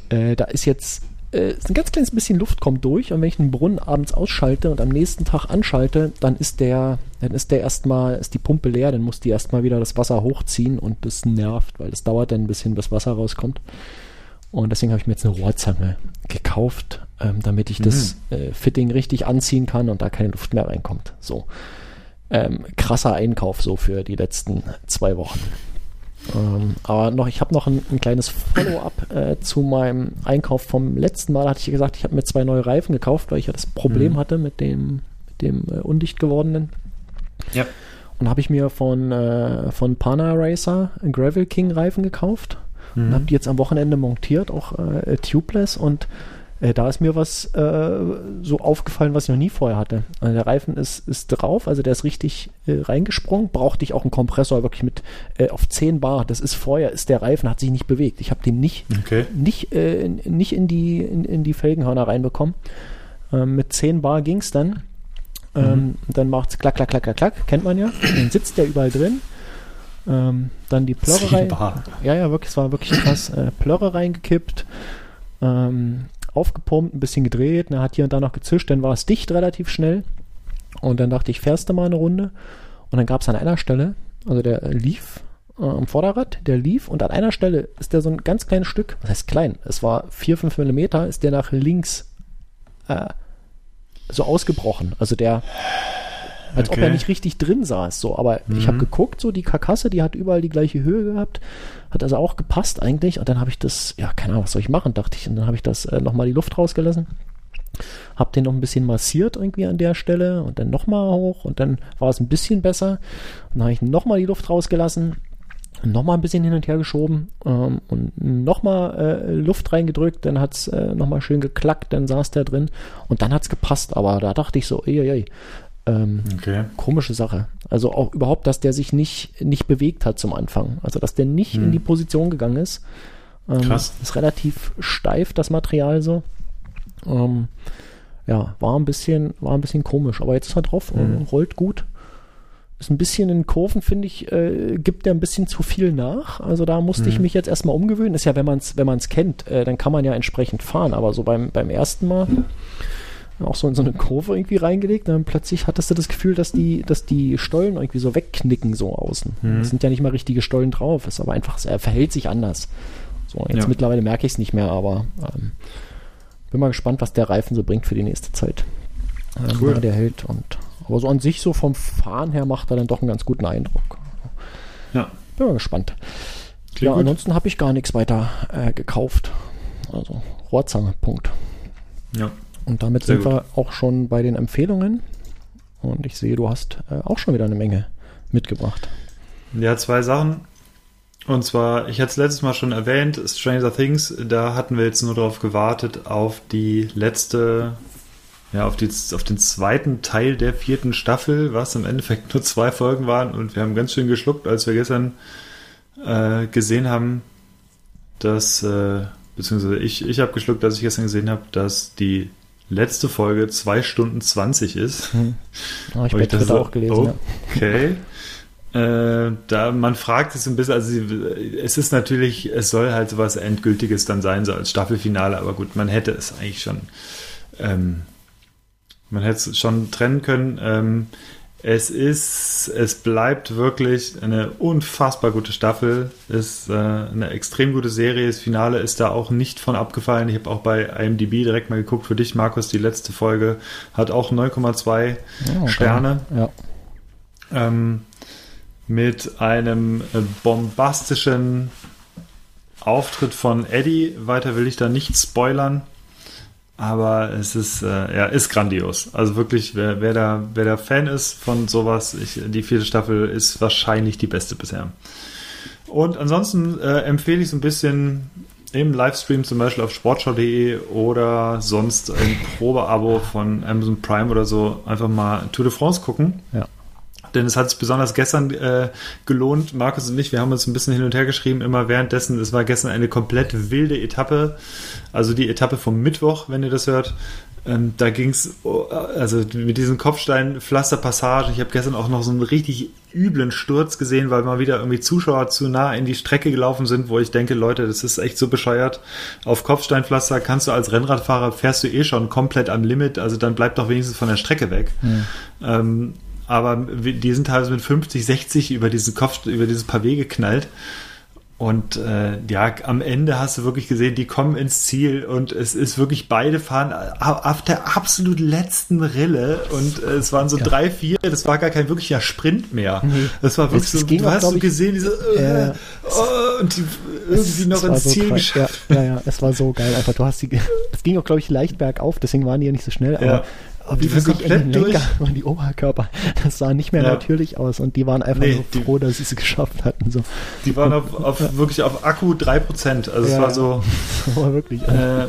S1: äh, da ist jetzt äh, ist ein ganz kleines bisschen Luft kommt durch und wenn ich einen Brunnen abends ausschalte und am nächsten Tag anschalte, dann ist der, dann ist der erstmal, ist die Pumpe leer, dann muss die erstmal wieder das Wasser hochziehen und das nervt, weil das dauert dann ein bisschen, bis Wasser rauskommt. Und deswegen habe ich mir jetzt eine Rohrzange gekauft, ähm, damit ich das äh, Fitting richtig anziehen kann und da keine Luft mehr reinkommt. So. Ähm, krasser Einkauf so für die letzten zwei Wochen. Ähm, aber noch, ich habe noch ein, ein kleines Follow-up äh, zu meinem Einkauf vom letzten Mal. Hatte ich gesagt, ich habe mir zwei neue Reifen gekauft, weil ich ja das Problem
S2: Mhm.
S1: hatte mit dem, mit dem äh, undicht gewordenen.
S2: Ja.
S1: Und habe ich mir von, äh, von Pana Racer Gravel King Reifen gekauft und habe die jetzt am Wochenende montiert, auch äh, tubeless und äh, da ist mir was äh, so aufgefallen, was ich noch nie vorher hatte. Also der Reifen ist, ist drauf, also der ist richtig äh, reingesprungen. Brauchte ich auch einen Kompressor wirklich mit äh, auf 10 Bar. Das ist vorher, ist der Reifen, hat sich nicht bewegt. Ich habe den nicht,
S2: Okay.
S1: nicht, äh, in, nicht in, die, in, in die Felgenhörner reinbekommen. Ähm, mit 10 Bar ging es dann. Ähm, Dann macht es klack, klack, klack, klack, klack, kennt man ja. Dann sitzt der überall drin. Ähm, dann die Plörre rein. Ja, ja, wirklich, es war wirklich krass. Äh, Plörre reingekippt, ähm, aufgepumpt, ein bisschen gedreht, ne, hat hier und da noch gezischt, dann war es dicht relativ schnell. Und dann dachte ich, fährst du mal eine Runde. Und dann gab es an einer Stelle, also der lief äh, am Vorderrad, der lief und an einer Stelle ist der so ein ganz kleines Stück, was heißt klein, es war 4, 5 Millimeter, ist der nach links äh, so ausgebrochen. Also der, als ob
S2: Okay.
S1: er nicht richtig drin saß, so. Aber ich habe geguckt, so die Karkasse, die hat überall die gleiche Höhe gehabt, hat also auch gepasst eigentlich. Und dann habe ich das, ja, keine Ahnung, was soll ich machen, dachte ich. Und dann habe ich das äh, nochmal die Luft rausgelassen. Hab den noch ein bisschen massiert irgendwie an der Stelle und dann nochmal hoch und dann war es ein bisschen besser. Und dann habe ich nochmal die Luft rausgelassen, nochmal ein bisschen hin und her geschoben ähm, und nochmal äh, Luft reingedrückt, dann hat's äh, nochmal schön geklackt, dann saß der drin und dann hat's gepasst. Aber da dachte ich so, ey, ey, ähm,
S2: Okay.
S1: komische Sache. Also auch überhaupt, dass der sich nicht, nicht bewegt hat zum Anfang. Also dass der nicht in die Position gegangen ist. Ähm,
S2: Krass.
S1: Ist relativ steif, das Material so. Ähm, ja, war ein bisschen, war ein bisschen komisch, aber jetzt ist er drauf,
S2: Mhm.
S1: äh, rollt gut. Ist ein bisschen in Kurven, finde ich, äh, gibt der ein bisschen zu viel nach. Also da musste ich mich jetzt erstmal umgewöhnen. Ist ja, wenn man es wenn man's kennt, äh, dann kann man ja entsprechend fahren. Aber so beim, beim ersten Mal auch so in so eine Kurve irgendwie reingelegt, dann plötzlich hattest du das Gefühl, dass die, dass die Stollen irgendwie so wegknicken so außen. Es sind ja nicht mal richtige Stollen drauf, ist aber einfach, er verhält sich anders. So, jetzt
S2: Ja.
S1: mittlerweile merke ich es nicht mehr, aber ähm, bin mal gespannt, was der Reifen so bringt für die nächste Zeit. Ähm,
S2: Cool.
S1: der hält und aber so an sich so vom Fahren her macht er dann doch einen ganz guten Eindruck.
S2: Ja.
S1: Bin mal gespannt.
S2: Klingt
S1: ja,
S2: gut.
S1: ansonsten habe ich gar nichts weiter äh, gekauft. Also Rohrzange, Punkt.
S2: Ja.
S1: Und damit
S2: Sehr
S1: sind
S2: gut.
S1: wir auch schon bei den Empfehlungen. Und ich sehe, du hast äh, auch schon wieder eine Menge mitgebracht.
S2: Ja, zwei Sachen. Und zwar, ich hatte es letztes Mal schon erwähnt, Stranger Things, da hatten wir jetzt nur darauf gewartet, auf die letzte, ja, auf, die, auf den zweiten Teil der vierten Staffel, was im Endeffekt nur zwei Folgen waren. Und wir haben ganz schön geschluckt, als wir gestern äh, gesehen haben, dass, äh, beziehungsweise ich, ich habe geschluckt, als ich gestern gesehen habe, dass die letzte Folge zwei Stunden 20 ist.
S1: Ich
S2: Und
S1: habe
S2: ich dachte
S1: Twitter
S2: so,
S1: auch gelesen. Ja.
S2: Okay. Äh, da man fragt es ein bisschen, also sie- es ist natürlich, es soll halt sowas Endgültiges dann sein, so als Staffelfinale, aber gut, man hätte es eigentlich schon, ähm, man hätte es schon trennen können. Ähm, Es ist, es bleibt wirklich eine unfassbar gute Staffel. Ist äh, eine extrem gute Serie. Das Finale ist da auch nicht von abgefallen. Ich habe auch bei IMDb direkt mal geguckt für dich, Markus. Die letzte Folge hat auch 9,2
S1: Ja, okay.
S2: Sterne.
S1: Ja.
S2: Ähm, mit einem äh, bombastischen Auftritt von Eddie. Weiter will ich da nicht spoilern. Aber es ist, äh, ja, ist grandios. Also wirklich, wer, wer, da, wer da Fan ist von sowas, ich, die vierte Staffel ist wahrscheinlich die beste bisher. Und ansonsten äh, empfehle ich so ein bisschen im Livestream zum Beispiel auf sportschau.de oder sonst ein Probeabo von Amazon Prime oder so einfach mal Tour de France gucken.
S1: Ja.
S2: Denn es hat sich besonders gestern äh, gelohnt, Markus und ich, wir haben uns ein bisschen hin und her geschrieben, immer währenddessen, es war gestern eine komplett wilde Etappe, also die Etappe vom Mittwoch, wenn ihr das hört. Ähm, da ging es, also mit diesen Kopfstein-Pflasterpassagen, ich habe gestern auch noch so einen richtig üblen Sturz gesehen, weil mal wieder irgendwie Zuschauer zu nah in die Strecke gelaufen sind, wo ich denke, Leute, das ist echt so bescheuert. Auf Kopfsteinpflaster kannst du als Rennradfahrer, fährst du eh schon komplett am Limit, also dann bleib doch wenigstens von der Strecke weg. Ähm, aber die sind teilweise mit 50, 60 über diesen Kopf, über dieses Pavé geknallt. Und äh, ja, am Ende hast du wirklich gesehen, die kommen ins Ziel und es ist wirklich, beide fahren auf der absolut letzten Rille und äh, es waren so
S1: Ja.
S2: drei, vier, das war gar kein wirklicher Sprint mehr.
S1: Nee.
S2: Das war wirklich
S1: Es- es
S2: so,
S1: ging
S2: du
S1: auch,
S2: hast so gesehen, diese äh,
S1: äh,
S2: oh, und die irgendwie noch
S1: Es war
S2: ins
S1: so
S2: Ziel geschafft.
S1: Ja, ja, ja, es war so geil. Einfach, du hast die, es ging auch, glaube ich, leicht bergauf, deswegen waren die ja nicht so schnell, aber,
S2: Ja.
S1: Aber
S2: Die
S1: den
S2: komplett
S1: Lenker
S2: durch.
S1: und die Oberkörper, das sah nicht mehr
S2: Ja.
S1: natürlich aus und die waren einfach
S2: Nee,
S1: nur
S2: die-
S1: froh, dass sie es geschafft hatten. So.
S2: Die waren auf, auf wirklich auf Akku 3%. Also es
S1: Ja,
S2: war
S1: ja.
S2: so.
S1: Aber wirklich.
S2: Äh,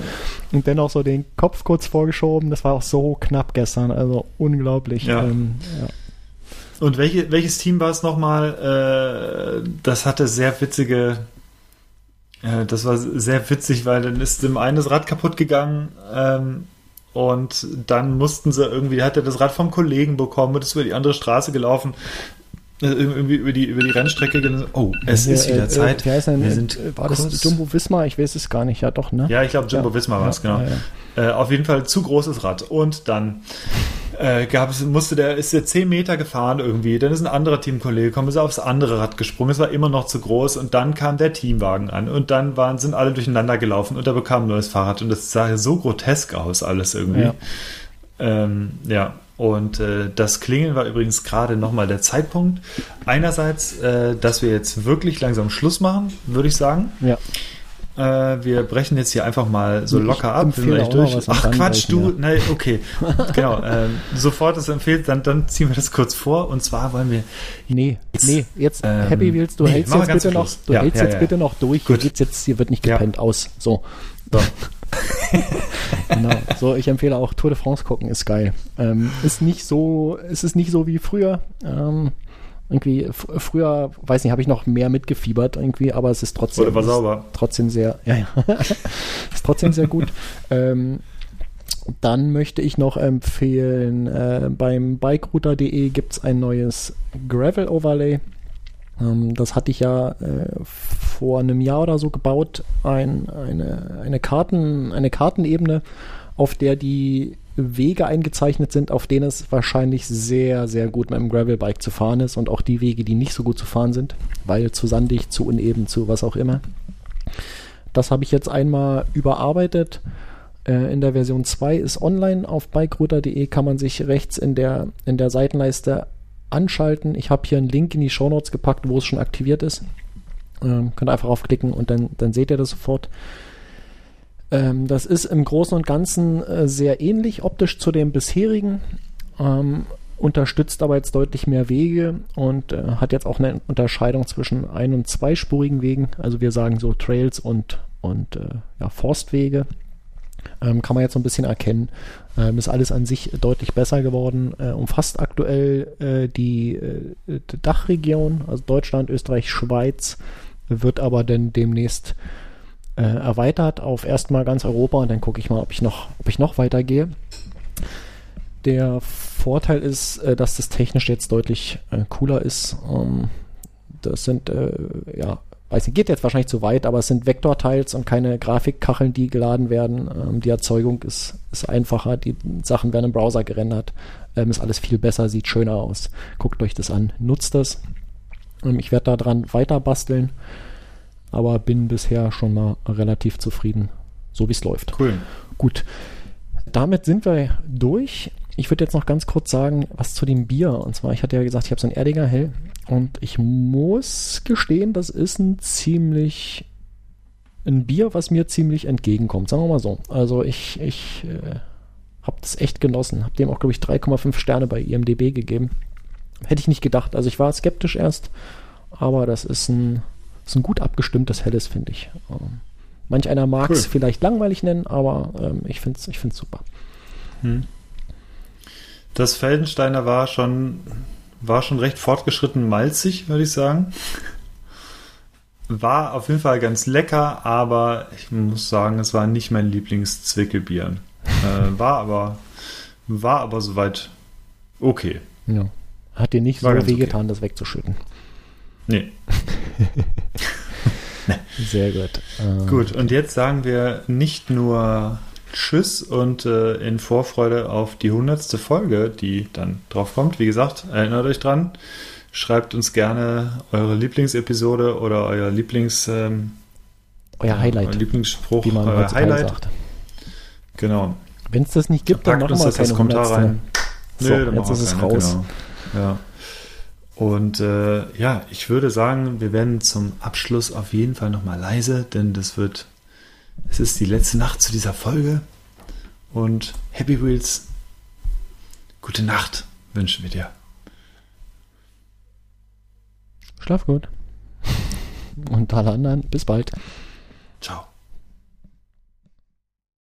S1: und dennoch so den Kopf kurz vorgeschoben, das war auch so knapp gestern, also unglaublich.
S2: Ja.
S1: Ähm, ja.
S2: Und welche, welches Team war es nochmal? Äh, das hatte sehr witzige. Äh, das war sehr witzig, weil dann ist dem einen das Rad kaputt gegangen ähm, und dann mussten sie irgendwie, hat er das Rad vom Kollegen bekommen und ist über die andere Straße gelaufen. Äh, Irgendwie über die, über die Rennstrecke. Oh, es
S1: Hier,
S2: ist wieder
S1: äh,
S2: Zeit.
S1: Ist denn,
S2: Wir
S1: äh,
S2: sind
S1: war das
S2: kurz-
S1: Jumbo Wismar? Ich weiß es gar nicht. Ja, doch, ne?
S2: Ja, ich glaube, Jumbo
S1: Ja.
S2: Wismar war es,
S1: Ja,
S2: genau.
S1: ja,
S2: Äh, auf jeden Fall zu großes Rad. Und dann äh, gab es, musste der, ist der 10 Meter gefahren irgendwie, dann ist ein anderer Teamkollege gekommen, ist aufs andere Rad gesprungen, es war immer noch zu groß und dann kam der Teamwagen an und dann waren, sind alle durcheinander gelaufen und er bekam ein neues Fahrrad und das sah so grotesk aus, alles irgendwie.
S1: Ja.
S2: Ähm, ja, und äh, das Klingeln war übrigens gerade nochmal der Zeitpunkt. Einerseits, äh, dass wir jetzt wirklich langsam Schluss machen, würde ich sagen.
S1: Ja.
S2: Äh, wir brechen jetzt hier einfach mal so locker ab. sind wir
S1: am
S2: Ach Quatsch, du,
S1: Anreichen,
S2: nein, okay. genau, ähm, sofort das empfiehlt, dann, dann ziehen wir das kurz vor. Und zwar wollen wir,
S1: Nee, nee, jetzt
S2: Ähm,
S1: Happy Wheels, du
S2: nee,
S1: hältst jetzt bitte noch, du
S2: Ja,
S1: hältst
S2: ja,
S1: jetzt
S2: ja.
S1: bitte noch durch.
S2: Gut.
S1: Hier geht's jetzt, hier wird nicht
S2: Ja.
S1: gepennt aus. So.
S2: so,
S1: Genau. So, ich empfehle auch Tour de France gucken, ist geil. Ähm, ist nicht so, es ist nicht so wie früher. Ähm, irgendwie früher, weiß nicht, habe ich noch mehr mitgefiebert irgendwie, aber es ist trotzdem ist
S2: sauber.
S1: trotzdem sehr, ja, ja, ist trotzdem sehr gut. ähm, dann möchte ich noch empfehlen, äh, beim bikerouter.de gibt es ein neues Gravel Overlay. Ähm, das hatte ich ja äh, vor einem Jahr oder so gebaut. Ein, eine, eine, Karten, eine Kartenebene, auf der die Wege eingezeichnet sind, auf denen es wahrscheinlich sehr, sehr gut mit dem Gravelbike zu fahren ist und auch die Wege, die nicht so gut zu fahren sind, weil zu sandig, zu uneben, zu was auch immer. Das habe ich jetzt einmal überarbeitet. Äh, in der Version 2 ist online auf bikerouter.de, kann man sich rechts in der, in der Seitenleiste anschalten. Ich habe hier einen Link in die Shownotes gepackt, wo es schon aktiviert ist. Ähm, könnt einfach aufklicken und dann, dann seht ihr das sofort. Ähm, das ist im Großen und Ganzen äh, sehr ähnlich optisch zu dem bisherigen. Ähm, unterstützt aber jetzt deutlich mehr Wege und äh, hat jetzt auch eine Unterscheidung zwischen ein- und zweispurigen Wegen. Also wir sagen so Trails und, und äh, ja, Forstwege. Ähm, kann man jetzt so ein bisschen erkennen. Ähm, ist alles an sich deutlich besser geworden. Äh, umfasst aktuell äh, die äh, die Dachregion, also Deutschland, Österreich, Schweiz, wird aber dann demnächst äh, erweitert auf erstmal ganz Europa und dann gucke ich mal, ob ich noch, ob ich noch weitergehe. Der Vorteil ist, äh, dass das technisch jetzt deutlich äh, cooler ist. Ähm, das sind, äh, ja, weiß nicht, geht jetzt wahrscheinlich zu weit, aber es sind Vektorteils und keine Grafikkacheln, die geladen werden. Ähm, die Erzeugung ist, ist einfacher, die Sachen werden im Browser gerendert. Ähm, ist alles viel besser, sieht schöner aus. Guckt euch das an, nutzt das. Ähm, ich werde daran weiter basteln, aber bin bisher schon mal relativ zufrieden, so wie es läuft.
S2: Cool.
S1: Gut. Damit sind wir durch. Ich würde jetzt noch ganz kurz sagen, was zu dem Bier. Und zwar, ich hatte ja gesagt, ich habe so ein Erdinger Hell. Und ich muss gestehen, das ist ein ziemlich ein Bier, was mir ziemlich entgegenkommt. Sagen wir mal so. Also ich, ich äh, habe das echt genossen. Habe dem auch, glaube ich, 3,5 Sterne bei IMDB gegeben. Hätte ich nicht gedacht. Also ich war skeptisch erst, aber das ist ein, ist ein gut abgestimmtes Helles, finde ich. Ähm, manch einer mag es cool. vielleicht langweilig nennen, aber ähm, ich finde es ich find's super. Hm.
S2: Das Feldensteiner war schon, war schon recht fortgeschritten malzig, würde ich sagen. War auf jeden Fall ganz lecker, aber ich muss sagen, es war nicht mein Lieblingszwickelbier. äh, war aber, war aber soweit okay.
S1: Ja. Hat dir nicht war so wehgetan, okay. das wegzuschütten?
S2: Nee.
S1: Sehr gut.
S2: Ähm, gut, und jetzt sagen wir nicht nur Tschüss und äh, in Vorfreude auf die hundertste Folge, die dann drauf kommt. Wie gesagt, erinnert euch dran. Schreibt uns gerne eure Lieblingsepisode oder euer Lieblings ähm,
S1: euer Highlight,
S2: euer Lieblingsspruch,
S1: wie man
S2: euer Highlight.
S1: Sagt.
S2: Genau.
S1: Wenn es das nicht gibt, dann, machen wir keine
S2: Kommentar rein.
S1: So, Nö, jetzt ist es keine, raus.
S2: Genau. Ja. Und äh, ja, ich würde sagen, wir werden zum Abschluss auf jeden Fall nochmal leise, denn das wird es ist die letzte Nacht zu dieser Folge und Happy Wheels, gute Nacht wünschen wir dir.
S1: Schlaf gut. Und alle anderen, bis bald.
S2: Ciao.